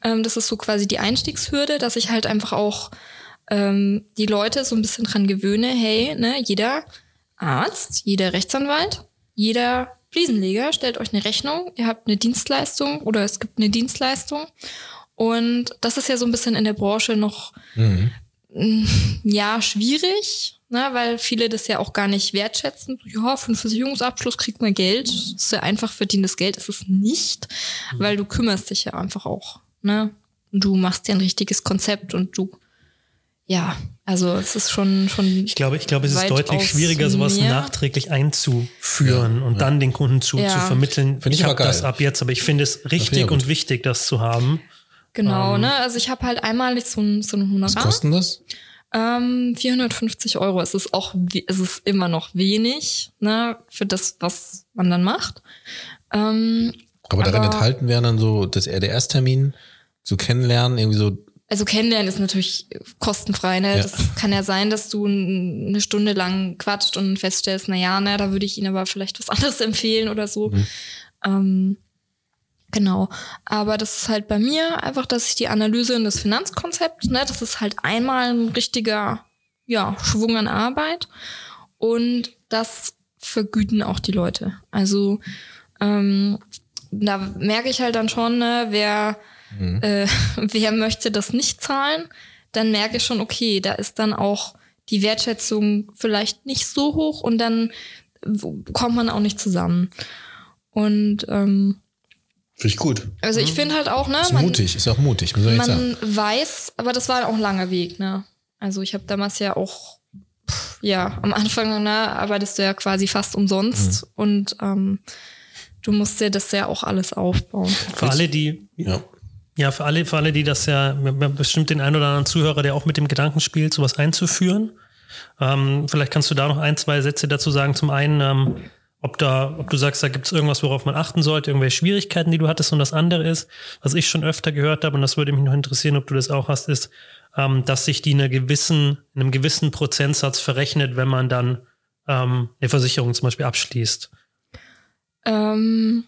Ähm, das ist so quasi die Einstiegshürde, dass ich halt einfach auch ähm, die Leute so ein bisschen dran gewöhne, hey, ne, jeder Arzt, jeder Rechtsanwalt, jeder Fliesenleger stellt euch eine Rechnung, ihr habt eine Dienstleistung oder es gibt eine Dienstleistung. Und das ist ja so ein bisschen in der Branche noch mhm. ja schwierig, ne, weil viele das ja auch gar nicht wertschätzen. Ja, für einen Versicherungsabschluss kriegt man Geld. Das ist ja einfach verdientes Geld, ist es nicht, mhm. weil du kümmerst dich ja einfach auch. Ne? Du machst dir ein richtiges Konzept und du ja, also es ist schon schon. Ich glaube, ich glaube, es ist deutlich schwieriger, sowas mehr. nachträglich einzuführen ja, und ja. dann den Kunden zu, ja. zu vermitteln. Find ich ich habe das ab jetzt, aber ich finde es richtig und wichtig, das zu haben. Genau, ähm, ne? Also ich habe halt einmal so ein, so ein Honorar. Was kostet das? Ähm, 450 Euro. Es ist auch, es ist immer noch wenig, ne, für das, was man dann macht. Ähm, aber darin aber, enthalten wären dann so das RDS-Termin, so kennenlernen, irgendwie so also kennenlernen ist natürlich kostenfrei, ne? Ja. Das kann ja sein, dass du eine Stunde lang quatscht und feststellst, na ja, ne, da würde ich Ihnen aber vielleicht was anderes empfehlen oder so. Mhm. Ähm, genau. Aber das ist halt bei mir einfach, dass ich die Analyse und das Finanzkonzept, ne, das ist halt einmal ein richtiger, ja, Schwung an Arbeit. Und das vergüten auch die Leute. Also ähm, da merke ich halt dann schon, ne, wer Mhm. Äh, wer möchte das nicht zahlen? Dann merke ich schon, okay, da ist dann auch die Wertschätzung vielleicht nicht so hoch und dann kommt man auch nicht zusammen. Und ähm, Finde ich gut. Also ich finde halt auch, ne? Ist man, mutig, ist auch mutig, muss man nicht sagen. man weiß, aber das war auch ein langer Weg, ne? Also ich habe damals ja auch, pff, ja, am Anfang, ne, arbeitest du ja quasi fast umsonst und ähm, du musst dir das ja auch alles aufbauen. Für alle, die, Ja. ja, für alle, für alle, die das ja, wir haben bestimmt den einen oder anderen Zuhörer, der auch mit dem Gedanken spielt, sowas einzuführen. Ähm, vielleicht kannst du da noch ein, zwei Sätze dazu sagen. Zum einen, ähm, ob da, ob du sagst, da gibt es irgendwas, worauf man achten sollte, irgendwelche Schwierigkeiten, die du hattest. Und das andere ist, was ich schon öfter gehört habe, und das würde mich noch interessieren, ob du das auch hast, ist, ähm, dass sich die in einer gewissen, in einem gewissen Prozentsatz verrechnet, wenn man dann ähm, eine Versicherung zum Beispiel abschließt. Ähm,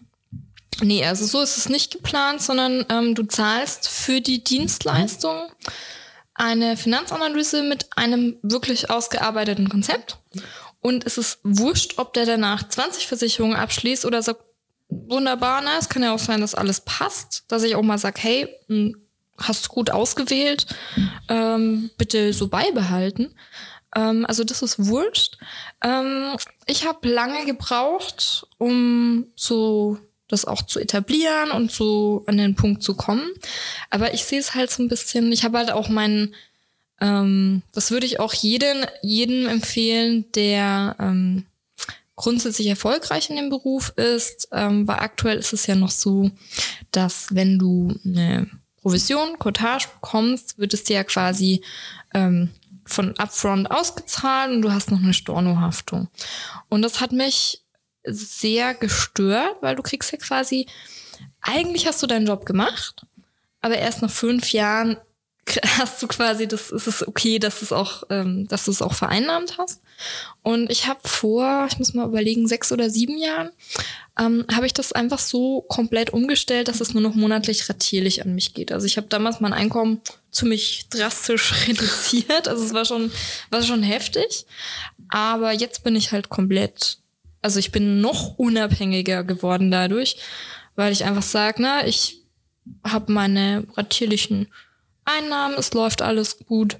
nee, also so ist es nicht geplant, sondern ähm, du zahlst für die Dienstleistung eine Finanzanalyse mit einem wirklich ausgearbeiteten Konzept. Und es ist wurscht, ob der danach 20 Versicherungen abschließt oder sagt, wunderbar, ne? Es kann ja auch sein, dass alles passt, dass ich auch mal sage, hey, mh, hast du gut ausgewählt, ähm, bitte so beibehalten. Ähm, also das ist wurscht. Ähm, ich habe lange gebraucht, um so das auch zu etablieren und so an den Punkt zu kommen. Aber ich sehe es halt so ein bisschen, ich habe halt auch meinen, ähm, das würde ich auch jeden, jedem empfehlen, der ähm, grundsätzlich erfolgreich in dem Beruf ist, ähm, weil aktuell ist es ja noch so, dass wenn du eine Provision, Cottage bekommst, wird es dir ja quasi ähm, von upfront ausgezahlt und du hast noch eine Stornohaftung. Und das hat mich sehr gestört, weil du kriegst ja quasi, eigentlich hast du deinen Job gemacht, aber erst nach fünf Jahren hast du quasi, das ist es okay, dass es auch, ähm, dass du es auch vereinnahmt hast. Und ich habe vor, ich muss mal überlegen, sechs oder sieben Jahren, ähm, habe ich das einfach so komplett umgestellt, dass es nur noch monatlich ratierlich an mich geht. Also ich habe damals mein Einkommen ziemlich drastisch reduziert. Also es war schon, war schon heftig. Aber jetzt bin ich halt komplett, also ich bin noch unabhängiger geworden dadurch, weil ich einfach sage, na, ich habe meine ratierlichen Einnahmen, es läuft alles gut.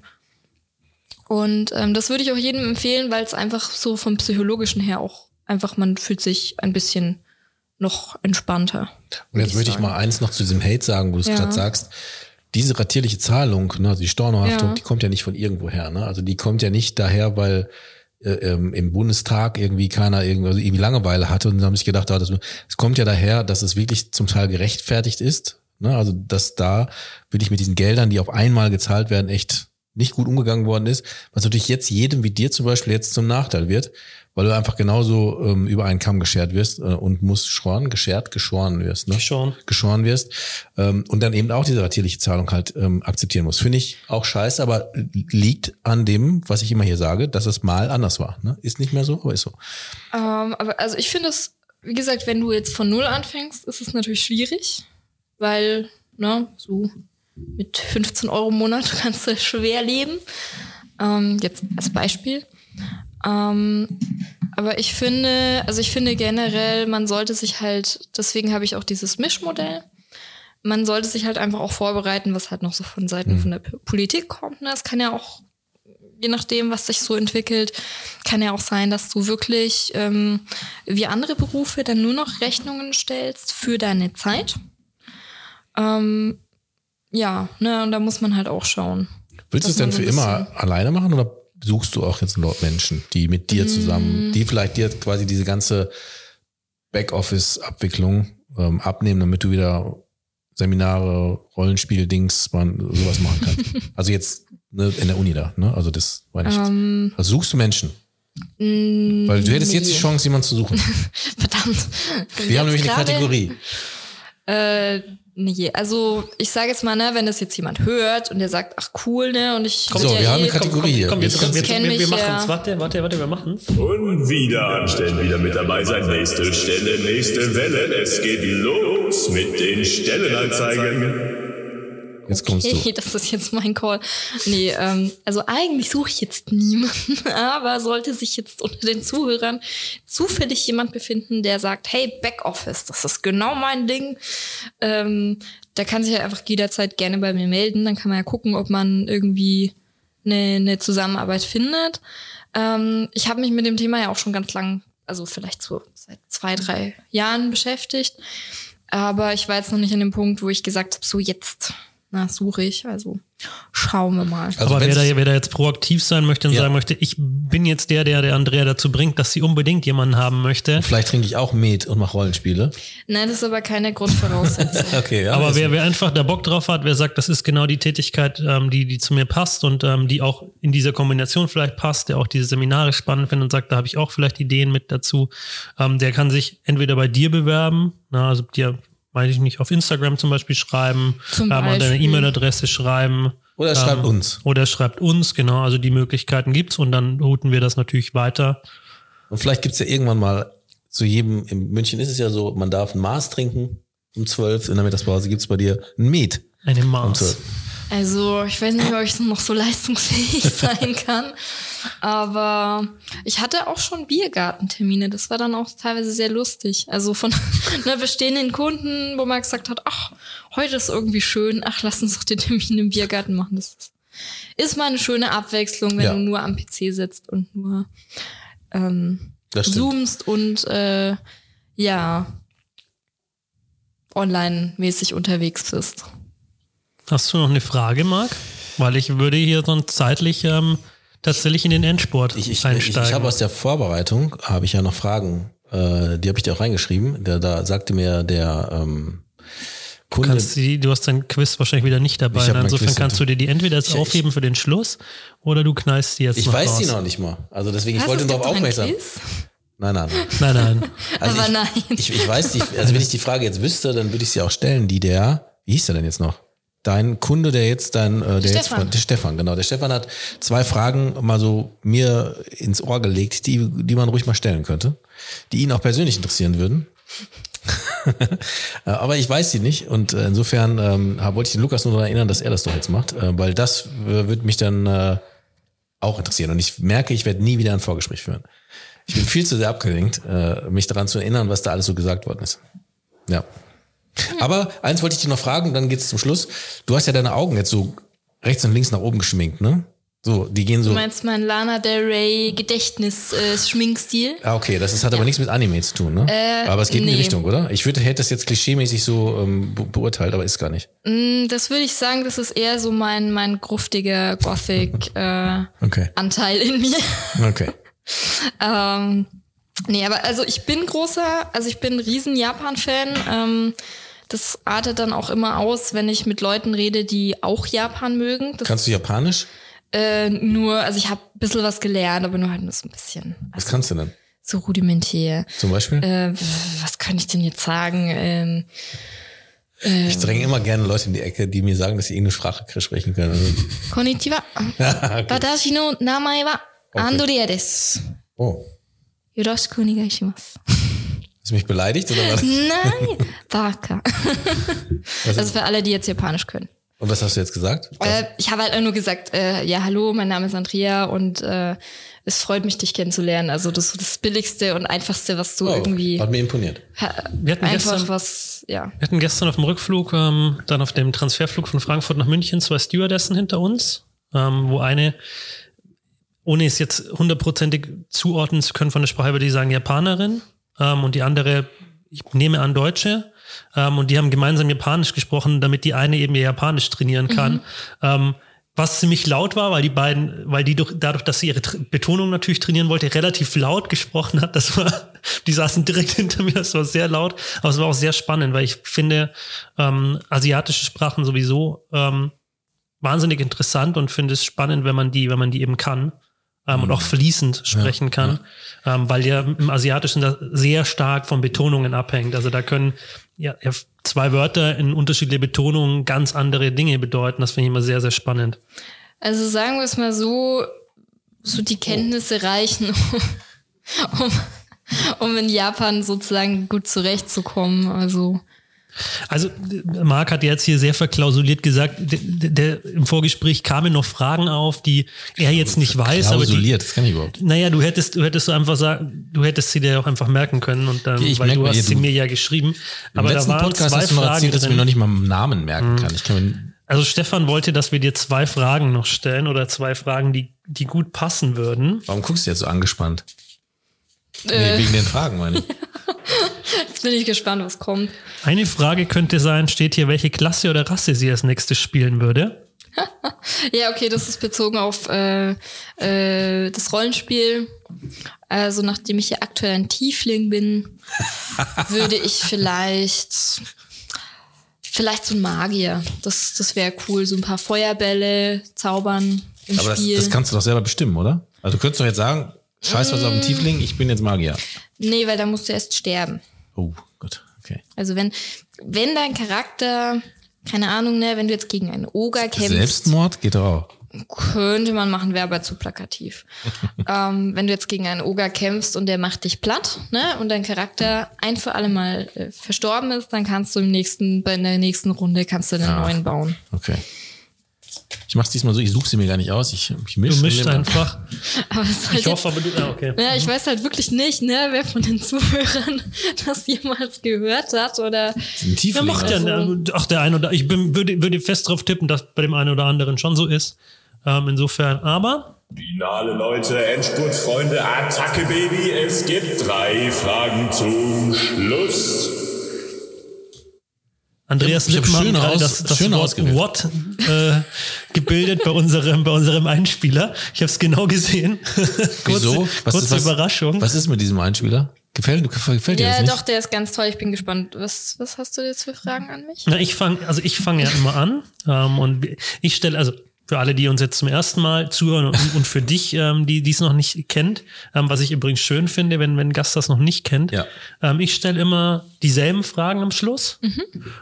Und ähm, das würde ich auch jedem empfehlen, weil es einfach so vom psychologischen her auch einfach, man fühlt sich ein bisschen noch entspannter. Und jetzt würd möchte ich mal eins noch zu diesem Hate sagen, wo du es Ja. gerade sagst. Diese ratierliche Zahlung, ne, also die Stornohaftung, Ja. die kommt ja nicht von irgendwo her. Ne? Also die kommt ja nicht daher, weil äh, ähm, im Bundestag irgendwie keiner irgendwie, also irgendwie Langeweile hatte und haben sich gedacht, ah, das, es kommt ja daher, dass es wirklich zum Teil gerechtfertigt ist. Ne? Also dass da wirklich mit diesen Geldern, die auf einmal gezahlt werden, echt nicht gut umgegangen worden ist, was natürlich jetzt jedem wie dir zum Beispiel jetzt zum Nachteil wird, weil du einfach genauso ähm, über einen Kamm geschert wirst äh, und musst schoren, geschert, geschoren wirst. Ne? Geschoren. geschoren wirst ähm, und dann eben auch diese ratierliche Zahlung halt ähm, akzeptieren musst. Finde ich auch scheiße, aber liegt an dem, was ich immer hier sage, dass es mal anders war. Ne? Ist nicht mehr so, aber ist so. Ähm, aber also ich finde es, wie gesagt, wenn du jetzt von null anfängst, ist es natürlich schwierig, weil, ne, so mit 15 Euro im Monat kannst du schwer leben. Ähm, jetzt als Beispiel. Ähm, aber ich finde, also ich finde generell, man sollte sich halt, deswegen habe ich auch dieses Mischmodell. Man sollte sich halt einfach auch vorbereiten, was halt noch so von Seiten von der Politik kommt. Ne? Es kann ja auch je nachdem, was sich so entwickelt, kann ja auch sein, dass du wirklich ähm, wie andere Berufe dann nur noch Rechnungen stellst für deine Zeit. Ähm, ja, ne, und da muss man halt auch schauen. Willst du es denn für immer alleine machen oder suchst du auch jetzt dort Menschen, die mit dir Mm. zusammen, die vielleicht dir quasi diese ganze Backoffice-Abwicklung ähm, abnehmen, damit du wieder Seminare, Rollenspiel-Dings, man sowas machen kannst? also jetzt ne, in der Uni da, ne? Also das meine ich. jetzt. Ähm, Also suchst du Menschen? mm, Weil du hättest jetzt die nee. Chance, jemanden zu suchen. Verdammt. Wir haben nämlich eine Kategorie. Äh, nee, also ich sage jetzt mal, ne, wenn das jetzt jemand hört und der sagt, ach cool, ne, und ich So, wir haben eine eh- Kategorie hier. Komm, wir, Jetzt komm, wir, du- kenn wir, wir mich machen ja. es. Warte, warte, warte, wir machen es. Und wieder anstellen, wieder mit dabei sein. Nächste Stelle, nächste Welle. Es geht los mit den Stellenanzeigen. Jetzt kommst Okay, du. das ist jetzt mein Call. Nee, ähm, also eigentlich suche ich jetzt niemanden, aber sollte sich jetzt unter den Zuhörern zufällig jemand befinden, der sagt, hey, Backoffice, das ist genau mein Ding, ähm, der kann sich ja einfach jederzeit gerne bei mir melden. Dann kann man ja gucken, ob man irgendwie eine, eine Zusammenarbeit findet. Ähm, ich habe mich mit dem Thema ja auch schon ganz lang, also vielleicht so seit zwei, drei Jahren beschäftigt. Aber ich war jetzt noch nicht an dem Punkt, wo ich gesagt habe, so jetzt suche ich. Also schauen wir mal. Also Aber wer da, wer da jetzt proaktiv sein möchte und ja. sagen möchte, ich bin jetzt der, der der Andrea dazu bringt, dass sie unbedingt jemanden haben möchte. Und vielleicht trinke ich auch Met und mache Rollenspiele. Nein, das ist aber keine Grundvoraussetzung. okay, ja, aber wer, wer einfach da Bock drauf hat, wer sagt, das ist genau die Tätigkeit, ähm, die, die zu mir passt und ähm, die auch in dieser Kombination vielleicht passt, der auch diese Seminare spannend findet und sagt, da habe ich auch vielleicht Ideen mit dazu, ähm, der kann sich entweder bei dir bewerben, na, also dir weiß ich nicht, auf Instagram zum Beispiel schreiben, zum ähm, Beispiel. deine E-Mail-Adresse schreiben. Oder ähm, schreibt uns. Oder schreibt uns, genau. Also die Möglichkeiten gibt's und dann routen wir das natürlich weiter. Und vielleicht gibt's ja irgendwann mal zu jedem, in München ist es ja so, man darf ein Maß trinken um zwölf, in der Mittagspause gibt's bei dir ein Met. Eine Maß. Um also ich weiß nicht, ob ich noch so leistungsfähig sein kann. Aber ich hatte auch schon Biergartentermine. Das war dann auch teilweise sehr lustig. Also von ne, bestehenden Kunden, wo man gesagt hat, ach, heute ist irgendwie schön, ach, lass uns doch den Termin im Biergarten machen. Das ist, mal eine schöne Abwechslung, wenn ja. du nur am PC sitzt und nur ähm, zoomst und äh, ja online-mäßig unterwegs bist. Hast du noch eine Frage, Marc? Weil ich würde hier sonst zeitlich ähm, tatsächlich in den Endsport ich, ich, einsteigen. Ich, ich habe aus der Vorbereitung, habe ich ja noch Fragen, äh, die habe ich dir auch reingeschrieben. Der, da sagte mir der ähm, Kunde. Du, kannst die, du hast dein Quiz wahrscheinlich wieder nicht dabei. Insofern kannst du dir die entweder jetzt aufheben für den Schluss oder du knallst die jetzt Ich noch weiß raus. die noch nicht mal. Also deswegen, ich wollte darauf aufmerksam. Nein, nein. Nein, nein. Also Aber ich, nein. Ich, ich weiß nicht, also wenn ich die Frage jetzt wüsste, dann würde ich sie auch stellen, die der, wie hieß der denn jetzt noch? Dein Kunde, der jetzt dein, äh, der Stefan. jetzt, der Stefan, genau, der Stefan hat zwei Fragen mal so mir ins Ohr gelegt, die, die man ruhig mal stellen könnte, die ihn auch persönlich interessieren würden. Aber ich weiß sie nicht und äh, insofern ähm, wollte ich den Lukas nur daran erinnern, dass er das doch jetzt macht, äh, weil das äh, würde mich dann äh, auch interessieren und ich merke, ich werde nie wieder ein Vorgespräch führen. Ich bin viel zu sehr abgelenkt, äh, mich daran zu erinnern, was da alles so gesagt worden ist. Ja. Aber eins wollte ich dir noch fragen, dann geht's zum Schluss. Du hast ja deine Augen jetzt so rechts und links nach oben geschminkt, ne? So, die gehen so. Du meinst mein Lana Del Rey Gedächtnis-Schminkstil? Äh, ah, okay, das ist, hat aber nichts mit Anime zu tun, ne? Äh, aber es geht nee. in die Richtung, oder? Ich würde, hätte das jetzt klischeemäßig so ähm, be beurteilt, aber ist gar nicht. Mm, das würde ich sagen, das ist eher so mein, mein gruftiger Gothic-Anteil äh, okay. in mir. Okay. ähm, nee, aber also ich bin großer, also ich bin ein riesen Japan-Fan. Ähm, das artet dann auch immer aus, wenn ich mit Leuten rede, die auch Japan mögen. Das Kannst du Japanisch? Äh, nur, also ich habe ein bisschen was gelernt, aber nur halt nur so ein bisschen. Also, was kannst du denn? So rudimentär. Zum Beispiel? Äh, was kann ich denn jetzt sagen? Ähm, ähm, ich dränge immer gerne Leute in die Ecke, die mir sagen, dass sie irgendeine Sprache sprechen können. Also Konnichiwa. Watashi no namae wa Andrea desu. Oh. Yoroshiku onegaishimasu. Hast du mich beleidigt oder was? Nein, Baka. also für alle, die jetzt Japanisch können. Und was hast du jetzt gesagt? Äh, ich habe halt nur gesagt, äh, ja, hallo, mein Name ist Andrea und äh, es freut mich, dich kennenzulernen. Also das ist das Billigste und Einfachste, was du oh, irgendwie. Hat mir imponiert. Wir hatten einfach gestern, was, ja. Wir hatten gestern auf dem Rückflug, ähm, dann auf dem Transferflug von Frankfurt nach München zwei Stewardessen hinter uns, ähm, wo eine, ohne es jetzt hundertprozentig zuordnen zu können von der Sprache, würde ich sagen Japanerin ähm, und die andere, ich nehme an, Deutsche. Ähm, und die haben gemeinsam Japanisch gesprochen, damit die eine eben ihr Japanisch trainieren kann. Mhm. Ähm, was ziemlich laut war, weil die beiden, weil die durch, dadurch, dass sie ihre Betonung natürlich trainieren wollte, relativ laut gesprochen hat. Das war, die saßen direkt hinter mir, das war sehr laut, aber es war auch sehr spannend, weil ich finde ähm, asiatische Sprachen sowieso ähm, wahnsinnig interessant und finde es spannend, wenn man die, wenn man die eben kann ähm, und auch fließend sprechen ja, kann, ja. Ähm, weil ja im Asiatischen das sehr stark von Betonungen abhängt. Also da können ja, ja zwei Wörter in unterschiedliche Betonungen ganz andere Dinge bedeuten. Das finde ich immer sehr, sehr spannend. Also sagen wir es mal so, so die Kenntnisse reichen, um, um in Japan sozusagen gut zurechtzukommen. Also also Marc hat jetzt hier sehr verklausuliert gesagt, der, der, im Vorgespräch kamen noch Fragen auf, die er jetzt nicht weiß. Klausuliert, das kann ich überhaupt. Naja, du hättest, du hättest so einfach sagen, du hättest sie dir auch einfach merken können und dann, okay, weil du hast hier, sie mir ja geschrieben. Im aber letzten da waren Podcast zwei hast du noch erzählt, dass ich mir noch nicht mal einen Namen merken mhm. kann. Ich kann also Stefan wollte, dass wir dir zwei Fragen noch stellen oder zwei Fragen, die, die gut passen würden. Warum guckst du jetzt so angespannt? Äh. Nee, wegen den Fragen, meine ich. Jetzt bin ich gespannt, was kommt. Eine Frage könnte sein, steht hier, welche Klasse oder Rasse sie als nächstes spielen würde? ja, okay, das ist bezogen auf äh, äh, das Rollenspiel. Also nachdem ich ja aktuell ein Tiefling bin, würde ich vielleicht vielleicht so ein Magier. Das, das wäre cool. So ein paar Feuerbälle, zaubern im Aber das, Spiel. das kannst du doch selber bestimmen, oder? Also du könntest doch jetzt sagen, scheiß was auf den Tiefling, ich bin jetzt Magier. nee, weil da musst du erst sterben. Oh, gut, okay. Also wenn, wenn dein Charakter, keine Ahnung, ne, wenn du jetzt gegen einen Oger kämpfst, Selbstmord geht auch. könnte man machen, wäre aber zu plakativ. ähm, wenn du jetzt gegen einen Oger kämpfst und der macht dich platt, ne, und dein Charakter ein für alle Mal äh, verstorben ist, dann kannst du im nächsten, bei der nächsten Runde kannst du einen Ah. neuen bauen. Okay. Ich mach's diesmal so, ich suche sie mir gar nicht aus. Ich, ich Du mische mischst einfach. Es halt Ich hoffe aber du. Ah, okay. Ja, ich weiß halt wirklich nicht, ne, wer von den Zuhörern das jemals gehört hat oder. Ja, Tiefling. macht ja. Also- Ach, der eine oder ich bin, würde, würde fest drauf tippen, dass bei dem einen oder anderen schon so ist. Ähm, insofern, aber Finale, Leute, Endspurt, Freunde, Attacke, Baby. Es gibt drei Fragen zum Schluss. Andreas Lippmann schön hat gerade aus- das, das schön Wort ausgewählt. What äh, gebildet bei unserem, bei unserem Einspieler. Ich habe es genau gesehen. Wieso? kurze kurze ist, was, Überraschung. Was ist mit diesem Einspieler? Gefällt, gefällt dir Ja, das nicht? doch, der ist ganz toll. Ich bin gespannt. Was, was hast du jetzt für Fragen an mich? Na, ich fange, also ich fange ja immer an ähm, und ich stelle, also für alle, die uns jetzt zum ersten Mal zuhören und, und für dich, ähm, die die es noch nicht kennt, ähm, was ich übrigens schön finde, wenn wenn ein Gast das noch nicht kennt, Ja. ähm, ich stelle immer dieselben Fragen am Schluss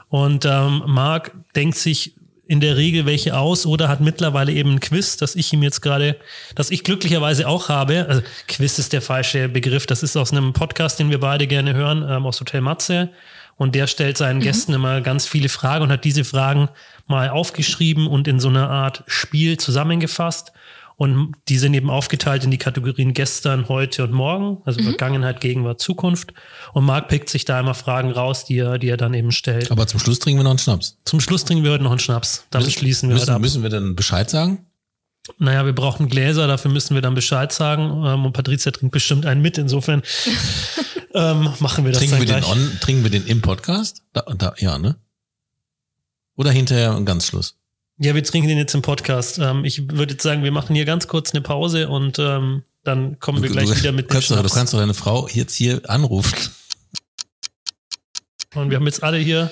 und ähm, Marc denkt sich in der Regel welche aus oder hat mittlerweile eben ein Quiz, das ich ihm jetzt gerade, das ich glücklicherweise auch habe. Also Quiz ist der falsche Begriff. Das ist aus einem Podcast, den wir beide gerne hören, ähm, aus Hotel Matze. Und der stellt seinen Gästen immer ganz viele Fragen und hat diese Fragen mal aufgeschrieben und in so einer Art Spiel zusammengefasst. Und die sind eben aufgeteilt in die Kategorien gestern, heute und morgen, also Vergangenheit, Gegenwart, Zukunft. Und Marc pickt sich da immer Fragen raus, die er, die er dann eben stellt. Aber zum Schluss trinken wir noch einen Schnaps. Zum Schluss trinken wir heute noch einen Schnaps. Dann schließen wir heute müssen, ab. müssen wir dann Bescheid sagen? Naja, wir brauchen Gläser, dafür müssen wir dann Bescheid sagen. Ähm, und Patricia trinkt bestimmt einen mit. Insofern ähm, machen wir das Trinken wir, dann den gleich. on, trinken wir den im Podcast? Da, da, ja, ne? Oder hinterher und ganz Schluss? Ja, wir trinken den jetzt im Podcast. Ähm, ich würde jetzt sagen, wir machen hier ganz kurz eine Pause und ähm, dann kommen wir gleich du, wieder mit dem kannst du kannst doch deine Frau jetzt hier anrufen. Und wir haben jetzt alle hier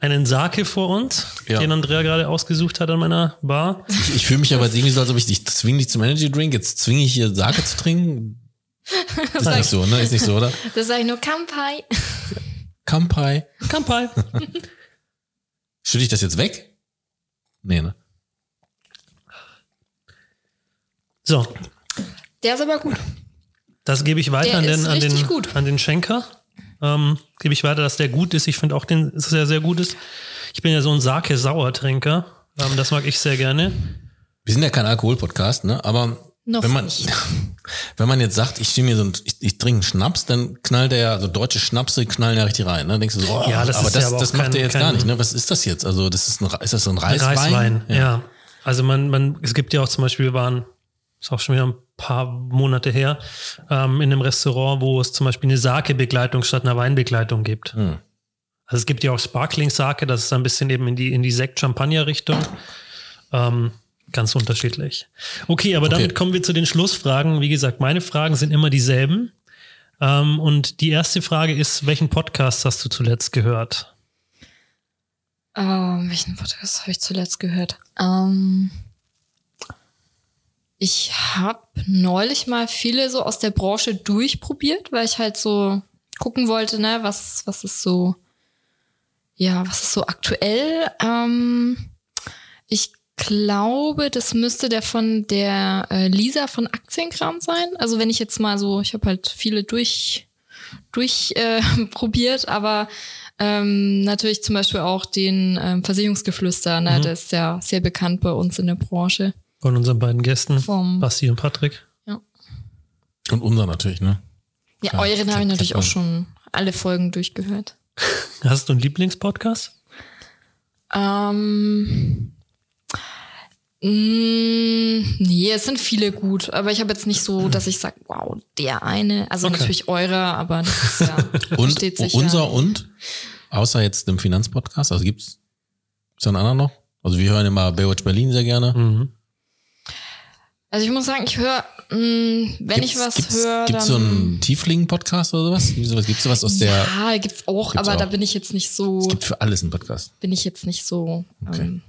einen Sake vor uns, Ja. den Andrea gerade ausgesucht hat an meiner Bar. Ich, ich fühle mich aber irgendwie so, als ob ich dich zwinge dich zum Energy Drink. Jetzt zwinge ich hier Sake zu trinken. Ist nicht so, ne? Ist nicht so, oder? Das sage ich nur Kampai. Kampai. Kampai. Schütte ich das jetzt weg? Nee, ne? So, Der ist aber gut. das gebe ich weiter Der an den, an, den, gut. an den Schenker. Ähm, gebe ich weiter, dass der gut ist. Ich finde auch den dass er sehr gut ist. Ich bin ja so ein Sake-Sauertrinker. Ähm, das mag ich sehr gerne. Wir sind ja kein Alkohol-Podcast, ne? Aber Noch wenn man, nicht. wenn man jetzt sagt, ich stehe mir so ein, ich, ich trinke einen Schnaps, dann knallt der ja, also deutsche Schnapse knallen ja richtig rein, ne? Denkst du so, oh, Ja, das aber ist das, ja aber das macht kein- der jetzt kein- gar nicht, ne? Was ist das jetzt? Also, das ist ein, ist das so ein Reiswein? Reiswein, ja. Also man, man, es gibt ja auch zum Beispiel, wir waren, ist auch schon wieder ein paar Monate her, ähm, in einem Restaurant, wo es zum Beispiel eine Sake-Begleitung statt einer Weinbegleitung gibt. Hm. Also es gibt ja auch Sparkling-Sake, das ist ein bisschen eben in die, in die Sekt-Champagner-Richtung. Ähm, ganz unterschiedlich. Okay, aber Okay. damit kommen wir zu den Schlussfragen. Wie gesagt, meine Fragen sind immer dieselben. Ähm, und die erste Frage ist, welchen Podcast hast du zuletzt gehört? Ähm, welchen Podcast habe ich zuletzt gehört? Ähm, ich habe neulich mal viele so aus der Branche durchprobiert, weil ich halt so gucken wollte, ne, was, was ist so, ja, was ist so aktuell. Ähm, ich glaube, das müsste der von der äh, Lisa von Aktienkram sein. Also wenn ich jetzt mal so, ich habe halt viele durch durch äh, probiert, aber ähm, natürlich zum Beispiel auch den ähm, Versicherungsgeflüster, ne? der ist ja sehr bekannt bei uns in der Branche. Von unseren beiden Gästen, Vom- Basti und Patrick. Und unser natürlich, ne? Ja, Klar, euren habe ich natürlich auch schon alle Folgen durchgehört. Hast du einen Lieblingspodcast? Ähm, mh, Mm, nee, es sind viele gut, aber ich habe jetzt nicht so, dass ich sage, wow, der eine. Also Okay. natürlich eure, aber das ist ja Und versteht sich unser ja. und? Außer jetzt dem Finanzpodcast, also gibt's gibt's da einen anderen noch? Also wir hören immer Baywatch Berlin sehr gerne. Mhm. Also ich muss sagen, ich höre, mm, wenn ich was gibt's, höre, Gibt's dann. so einen Tieflingen-Podcast oder sowas? Sowas? Gibt's sowas aus der, ja, gibt's auch, Gibt's aber da auch. bin ich jetzt nicht so, es gibt für alles einen Podcast. bin ich jetzt nicht so Okay. ähm,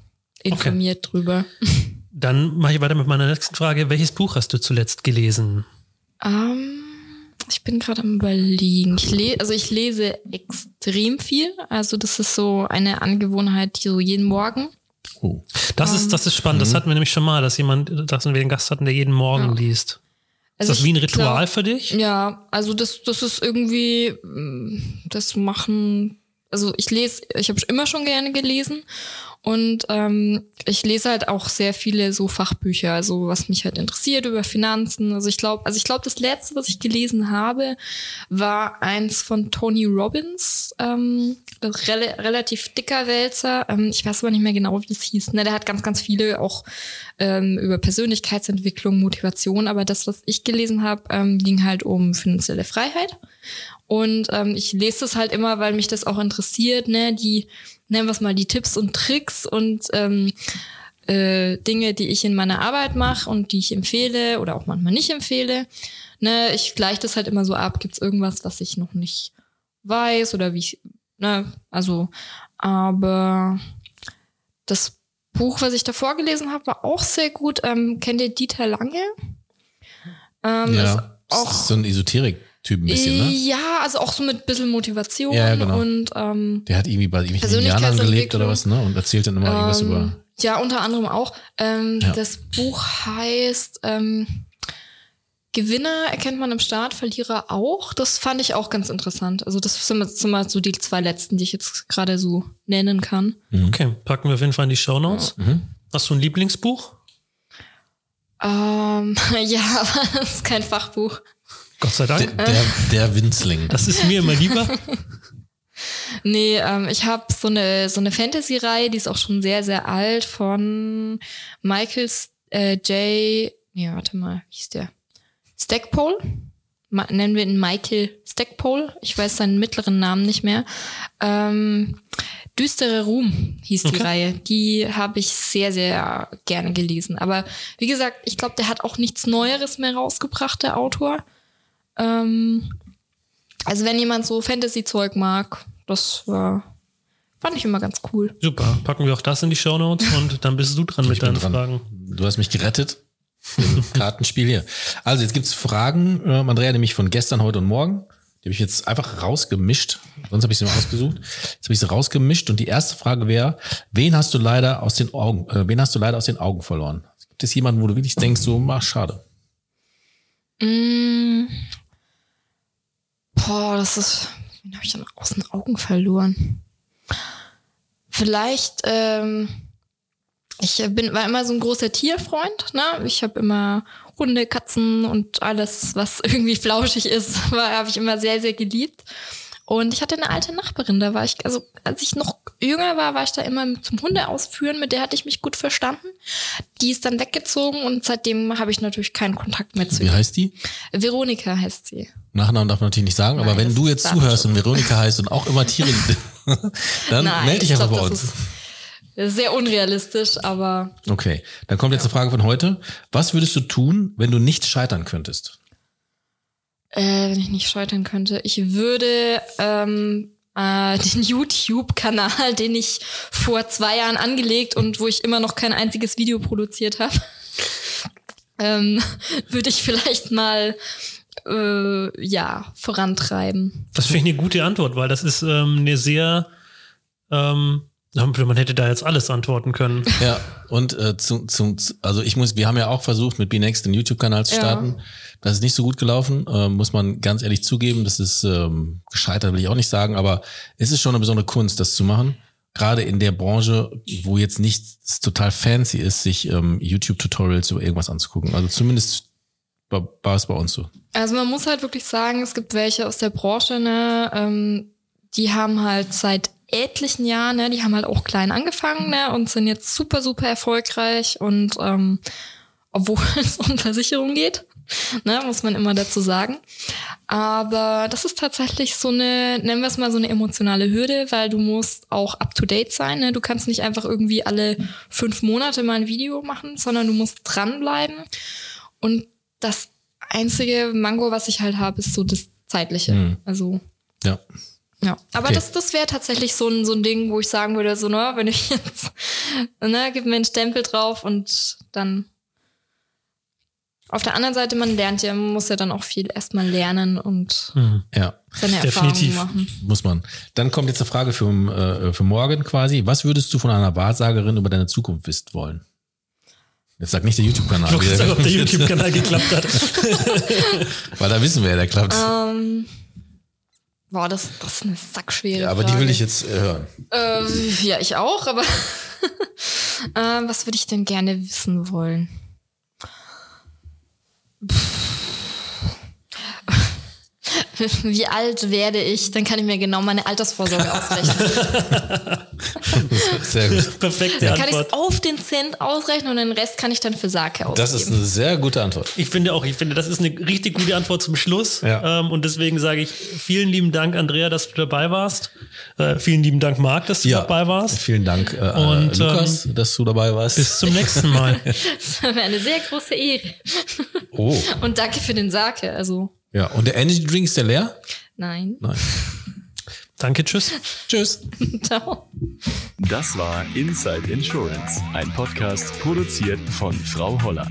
informiert drüber. Dann mache ich weiter mit meiner nächsten Frage. Welches Buch hast du zuletzt gelesen? Ähm, ich bin gerade am überlegen. Ich also ich lese extrem viel. Also das ist so eine Angewohnheit, die so jeden Morgen. Oh. Das ist, das ist spannend. Das hatten wir nämlich schon mal, dass jemand, dass wir einen Gast hatten, der jeden Morgen Ja. liest. Also ist das wie ein Ritual glaub- für dich? Ja, also das, das ist irgendwie, mm, das machen, also ich lese, ich habe immer schon gerne gelesen und ähm, ich lese halt auch sehr viele so Fachbücher, also was mich halt interessiert über Finanzen. Also ich glaube, also ich glaube, das letzte, was ich gelesen habe, war eins von Tony Robbins, ähm, rel relativ dicker Wälzer. Ähm, ich weiß aber nicht mehr genau, wie es hieß. Ne, der hat ganz, ganz viele auch ähm, über Persönlichkeitsentwicklung, Motivation, aber das, was ich gelesen habe, ähm, ging halt um finanzielle Freiheit. Und ähm, ich lese das halt immer, weil mich das auch interessiert, ne, die, nennen wir es mal, die Tipps und Tricks und ähm, äh, Dinge, die ich in meiner Arbeit mache und die ich empfehle oder auch manchmal nicht empfehle. Ne, ich gleiche das halt immer so ab, gibt es irgendwas, was ich noch nicht weiß oder wie ich, ne, also, aber das Buch, was ich davor gelesen habe, war auch sehr gut. Ähm, kennt ihr Dieter Lange? Ähm, ist Ja. auch Das ist so ein Esoterik-Typ ein bisschen, ne? ja, also auch so mit bisschen Motivation Ja, genau. und ähm, Der hat irgendwie bei irgendwelchen Indianern gelebt oder was, ne? Und erzählt dann immer irgendwas ähm, über. ja, unter anderem auch. Ähm, Ja. Das Buch heißt ähm, Gewinner erkennt man im Staat, Verlierer auch. Das fand ich auch ganz interessant. Also das sind jetzt mal so die zwei letzten, die ich jetzt gerade so nennen kann. Okay, packen wir auf jeden Fall in die Show Notes. Mhm. Hast du ein Lieblingsbuch? Ähm, ja, aber das ist kein Fachbuch. Gott sei Der, Dank. der, der Winzling. Das ist mir immer lieber. Nee, ähm, ich habe so eine so eine Fantasy-Reihe, die ist auch schon sehr sehr alt von Michael äh, J. Nee, warte mal, wie hieß der? Stackpole? Ma nennen wir ihn Michael Stackpole. Ich weiß seinen mittleren Namen nicht mehr. Ähm, Düstere Ruhm hieß die Okay. Reihe. Die habe ich sehr, sehr gerne gelesen. Aber wie gesagt, ich glaube, der hat auch nichts Neueres mehr rausgebracht, der Autor. Ähm, also wenn jemand so Fantasy-Zeug mag, das war, fand ich immer ganz cool. Super, packen wir auch das in die Show Notes und dann bist du dran mit Ich bin deinen dran. Fragen. Du hast mich gerettet. Im Kartenspiel hier. Also jetzt gibt's Fragen, ähm, Andrea, nämlich von gestern, heute und morgen. Die habe ich jetzt einfach rausgemischt. Sonst habe ich sie mal ausgesucht. Jetzt habe ich sie rausgemischt und die erste Frage wäre: Wen hast du leider aus den Augen, äh, wen hast du leider aus den Augen verloren? Gibt es jemanden, wo du wirklich denkst, so, ach, schade. Mm. Boah, das ist. Wen habe ich dann aus den Augen verloren? Vielleicht, ähm, ich bin, war immer so ein großer Tierfreund, ne? Ich habe immer Hunde, Katzen und alles, was irgendwie flauschig ist, war, habe ich immer sehr, sehr geliebt. Und ich hatte eine alte Nachbarin, da war ich, also als ich noch jünger war, war ich da immer zum Hunde ausführen, mit der hatte ich mich gut verstanden. Die ist dann weggezogen und seitdem habe ich natürlich keinen Kontakt mehr zu Wie ihr. heißt die? Veronika heißt sie. Nachnamen darf man natürlich nicht sagen, aber Nein, wenn das du jetzt zuhörst und Veronika heißt und auch immer Tiere, dann Nein, melde dich ich einfach glaub, bei uns. Sehr unrealistisch, aber Okay, dann kommt jetzt eine Frage von heute. Was würdest du tun, wenn du nicht scheitern könntest? äh, wenn ich nicht scheitern könnte, ich würde ähm, äh, den YouTube-Kanal, den ich vor zwei Jahren angelegt und wo ich immer noch kein einziges Video produziert habe, ähm, würde ich vielleicht mal äh, ja vorantreiben. Das finde ich eine gute Antwort, weil das ist ähm, eine sehr, ähm, man hätte da jetzt alles antworten können. Ja, und äh, zum, zum, also ich muss, wir haben ja auch versucht, mit BNext den YouTube-Kanal zu Ja. starten. Das ist nicht so gut gelaufen, äh, muss man ganz ehrlich zugeben. Das ist ähm, gescheitert, will ich auch nicht sagen, aber es ist schon eine besondere Kunst, das zu machen. Gerade in der Branche, wo jetzt nichts total fancy ist, sich ähm, YouTube-Tutorials über irgendwas anzugucken. Also zumindest war, es bei uns so. Also man muss halt wirklich sagen, es gibt welche aus der Branche, ne, ähm, die haben halt seit etlichen Jahren, ne, die haben halt auch klein angefangen, ne, und sind jetzt super, super erfolgreich und ähm, obwohl es um Versicherung geht, ne, muss man immer dazu sagen. Aber das ist tatsächlich so eine, nennen wir es mal so eine emotionale Hürde, weil du musst auch up-to-date sein. Ne? Du kannst nicht einfach irgendwie alle fünf Monate mal ein Video machen, sondern du musst dranbleiben. Und das einzige Mango, was ich halt habe, ist so das Zeitliche. Mhm. Also Ja. ja, aber Okay. das, das wäre tatsächlich so ein, so ein Ding, wo ich sagen würde, so, ne, wenn ich jetzt, ne, gib mir einen Stempel drauf und dann. Auf der anderen Seite, man lernt ja, man muss ja dann auch viel erstmal lernen und Ja. seine Definitiv. Erfahrungen machen. Muss man. Dann kommt jetzt eine Frage für, äh, für morgen quasi. Was würdest du von einer Wahrsagerin über deine Zukunft wissen wollen? Jetzt sag nicht der YouTube-Kanal. Ich sagen, ob der YouTube-Kanal geklappt hat. Weil da wissen wir ja, der klappt. Ähm, boah, das, das ist eine sackschwere ja, aber die Frage. will ich jetzt äh, hören. Ähm, ja, ich auch, aber ähm, was würde ich denn gerne wissen wollen? Wie alt werde ich? Dann kann ich mir genau meine Altersvorsorge ausrechnen. Sehr gut. Perfekte Dann kann ich es auf den Cent ausrechnen und den Rest kann ich dann für Sake ausgeben. Das ist eine sehr gute Antwort. Ich finde auch, ich finde, das ist eine richtig gute Antwort zum Schluss. Ja. Ähm, und deswegen sage ich vielen lieben Dank, Andrea, dass du dabei warst. Äh, vielen lieben Dank, Marc, dass du dabei warst. Vielen Dank, äh, Und, äh, Lukas, dass du dabei warst. Bis zum nächsten Mal. Das war mir eine sehr große Ehre. oh. Und danke für den Sake. Also, Ja, und der Energy Drink ist der leer? nein. Nein. Danke, tschüss. Tschüss. Ciao. Das war Inside Insurance, ein Podcast produziert von Frau Holler.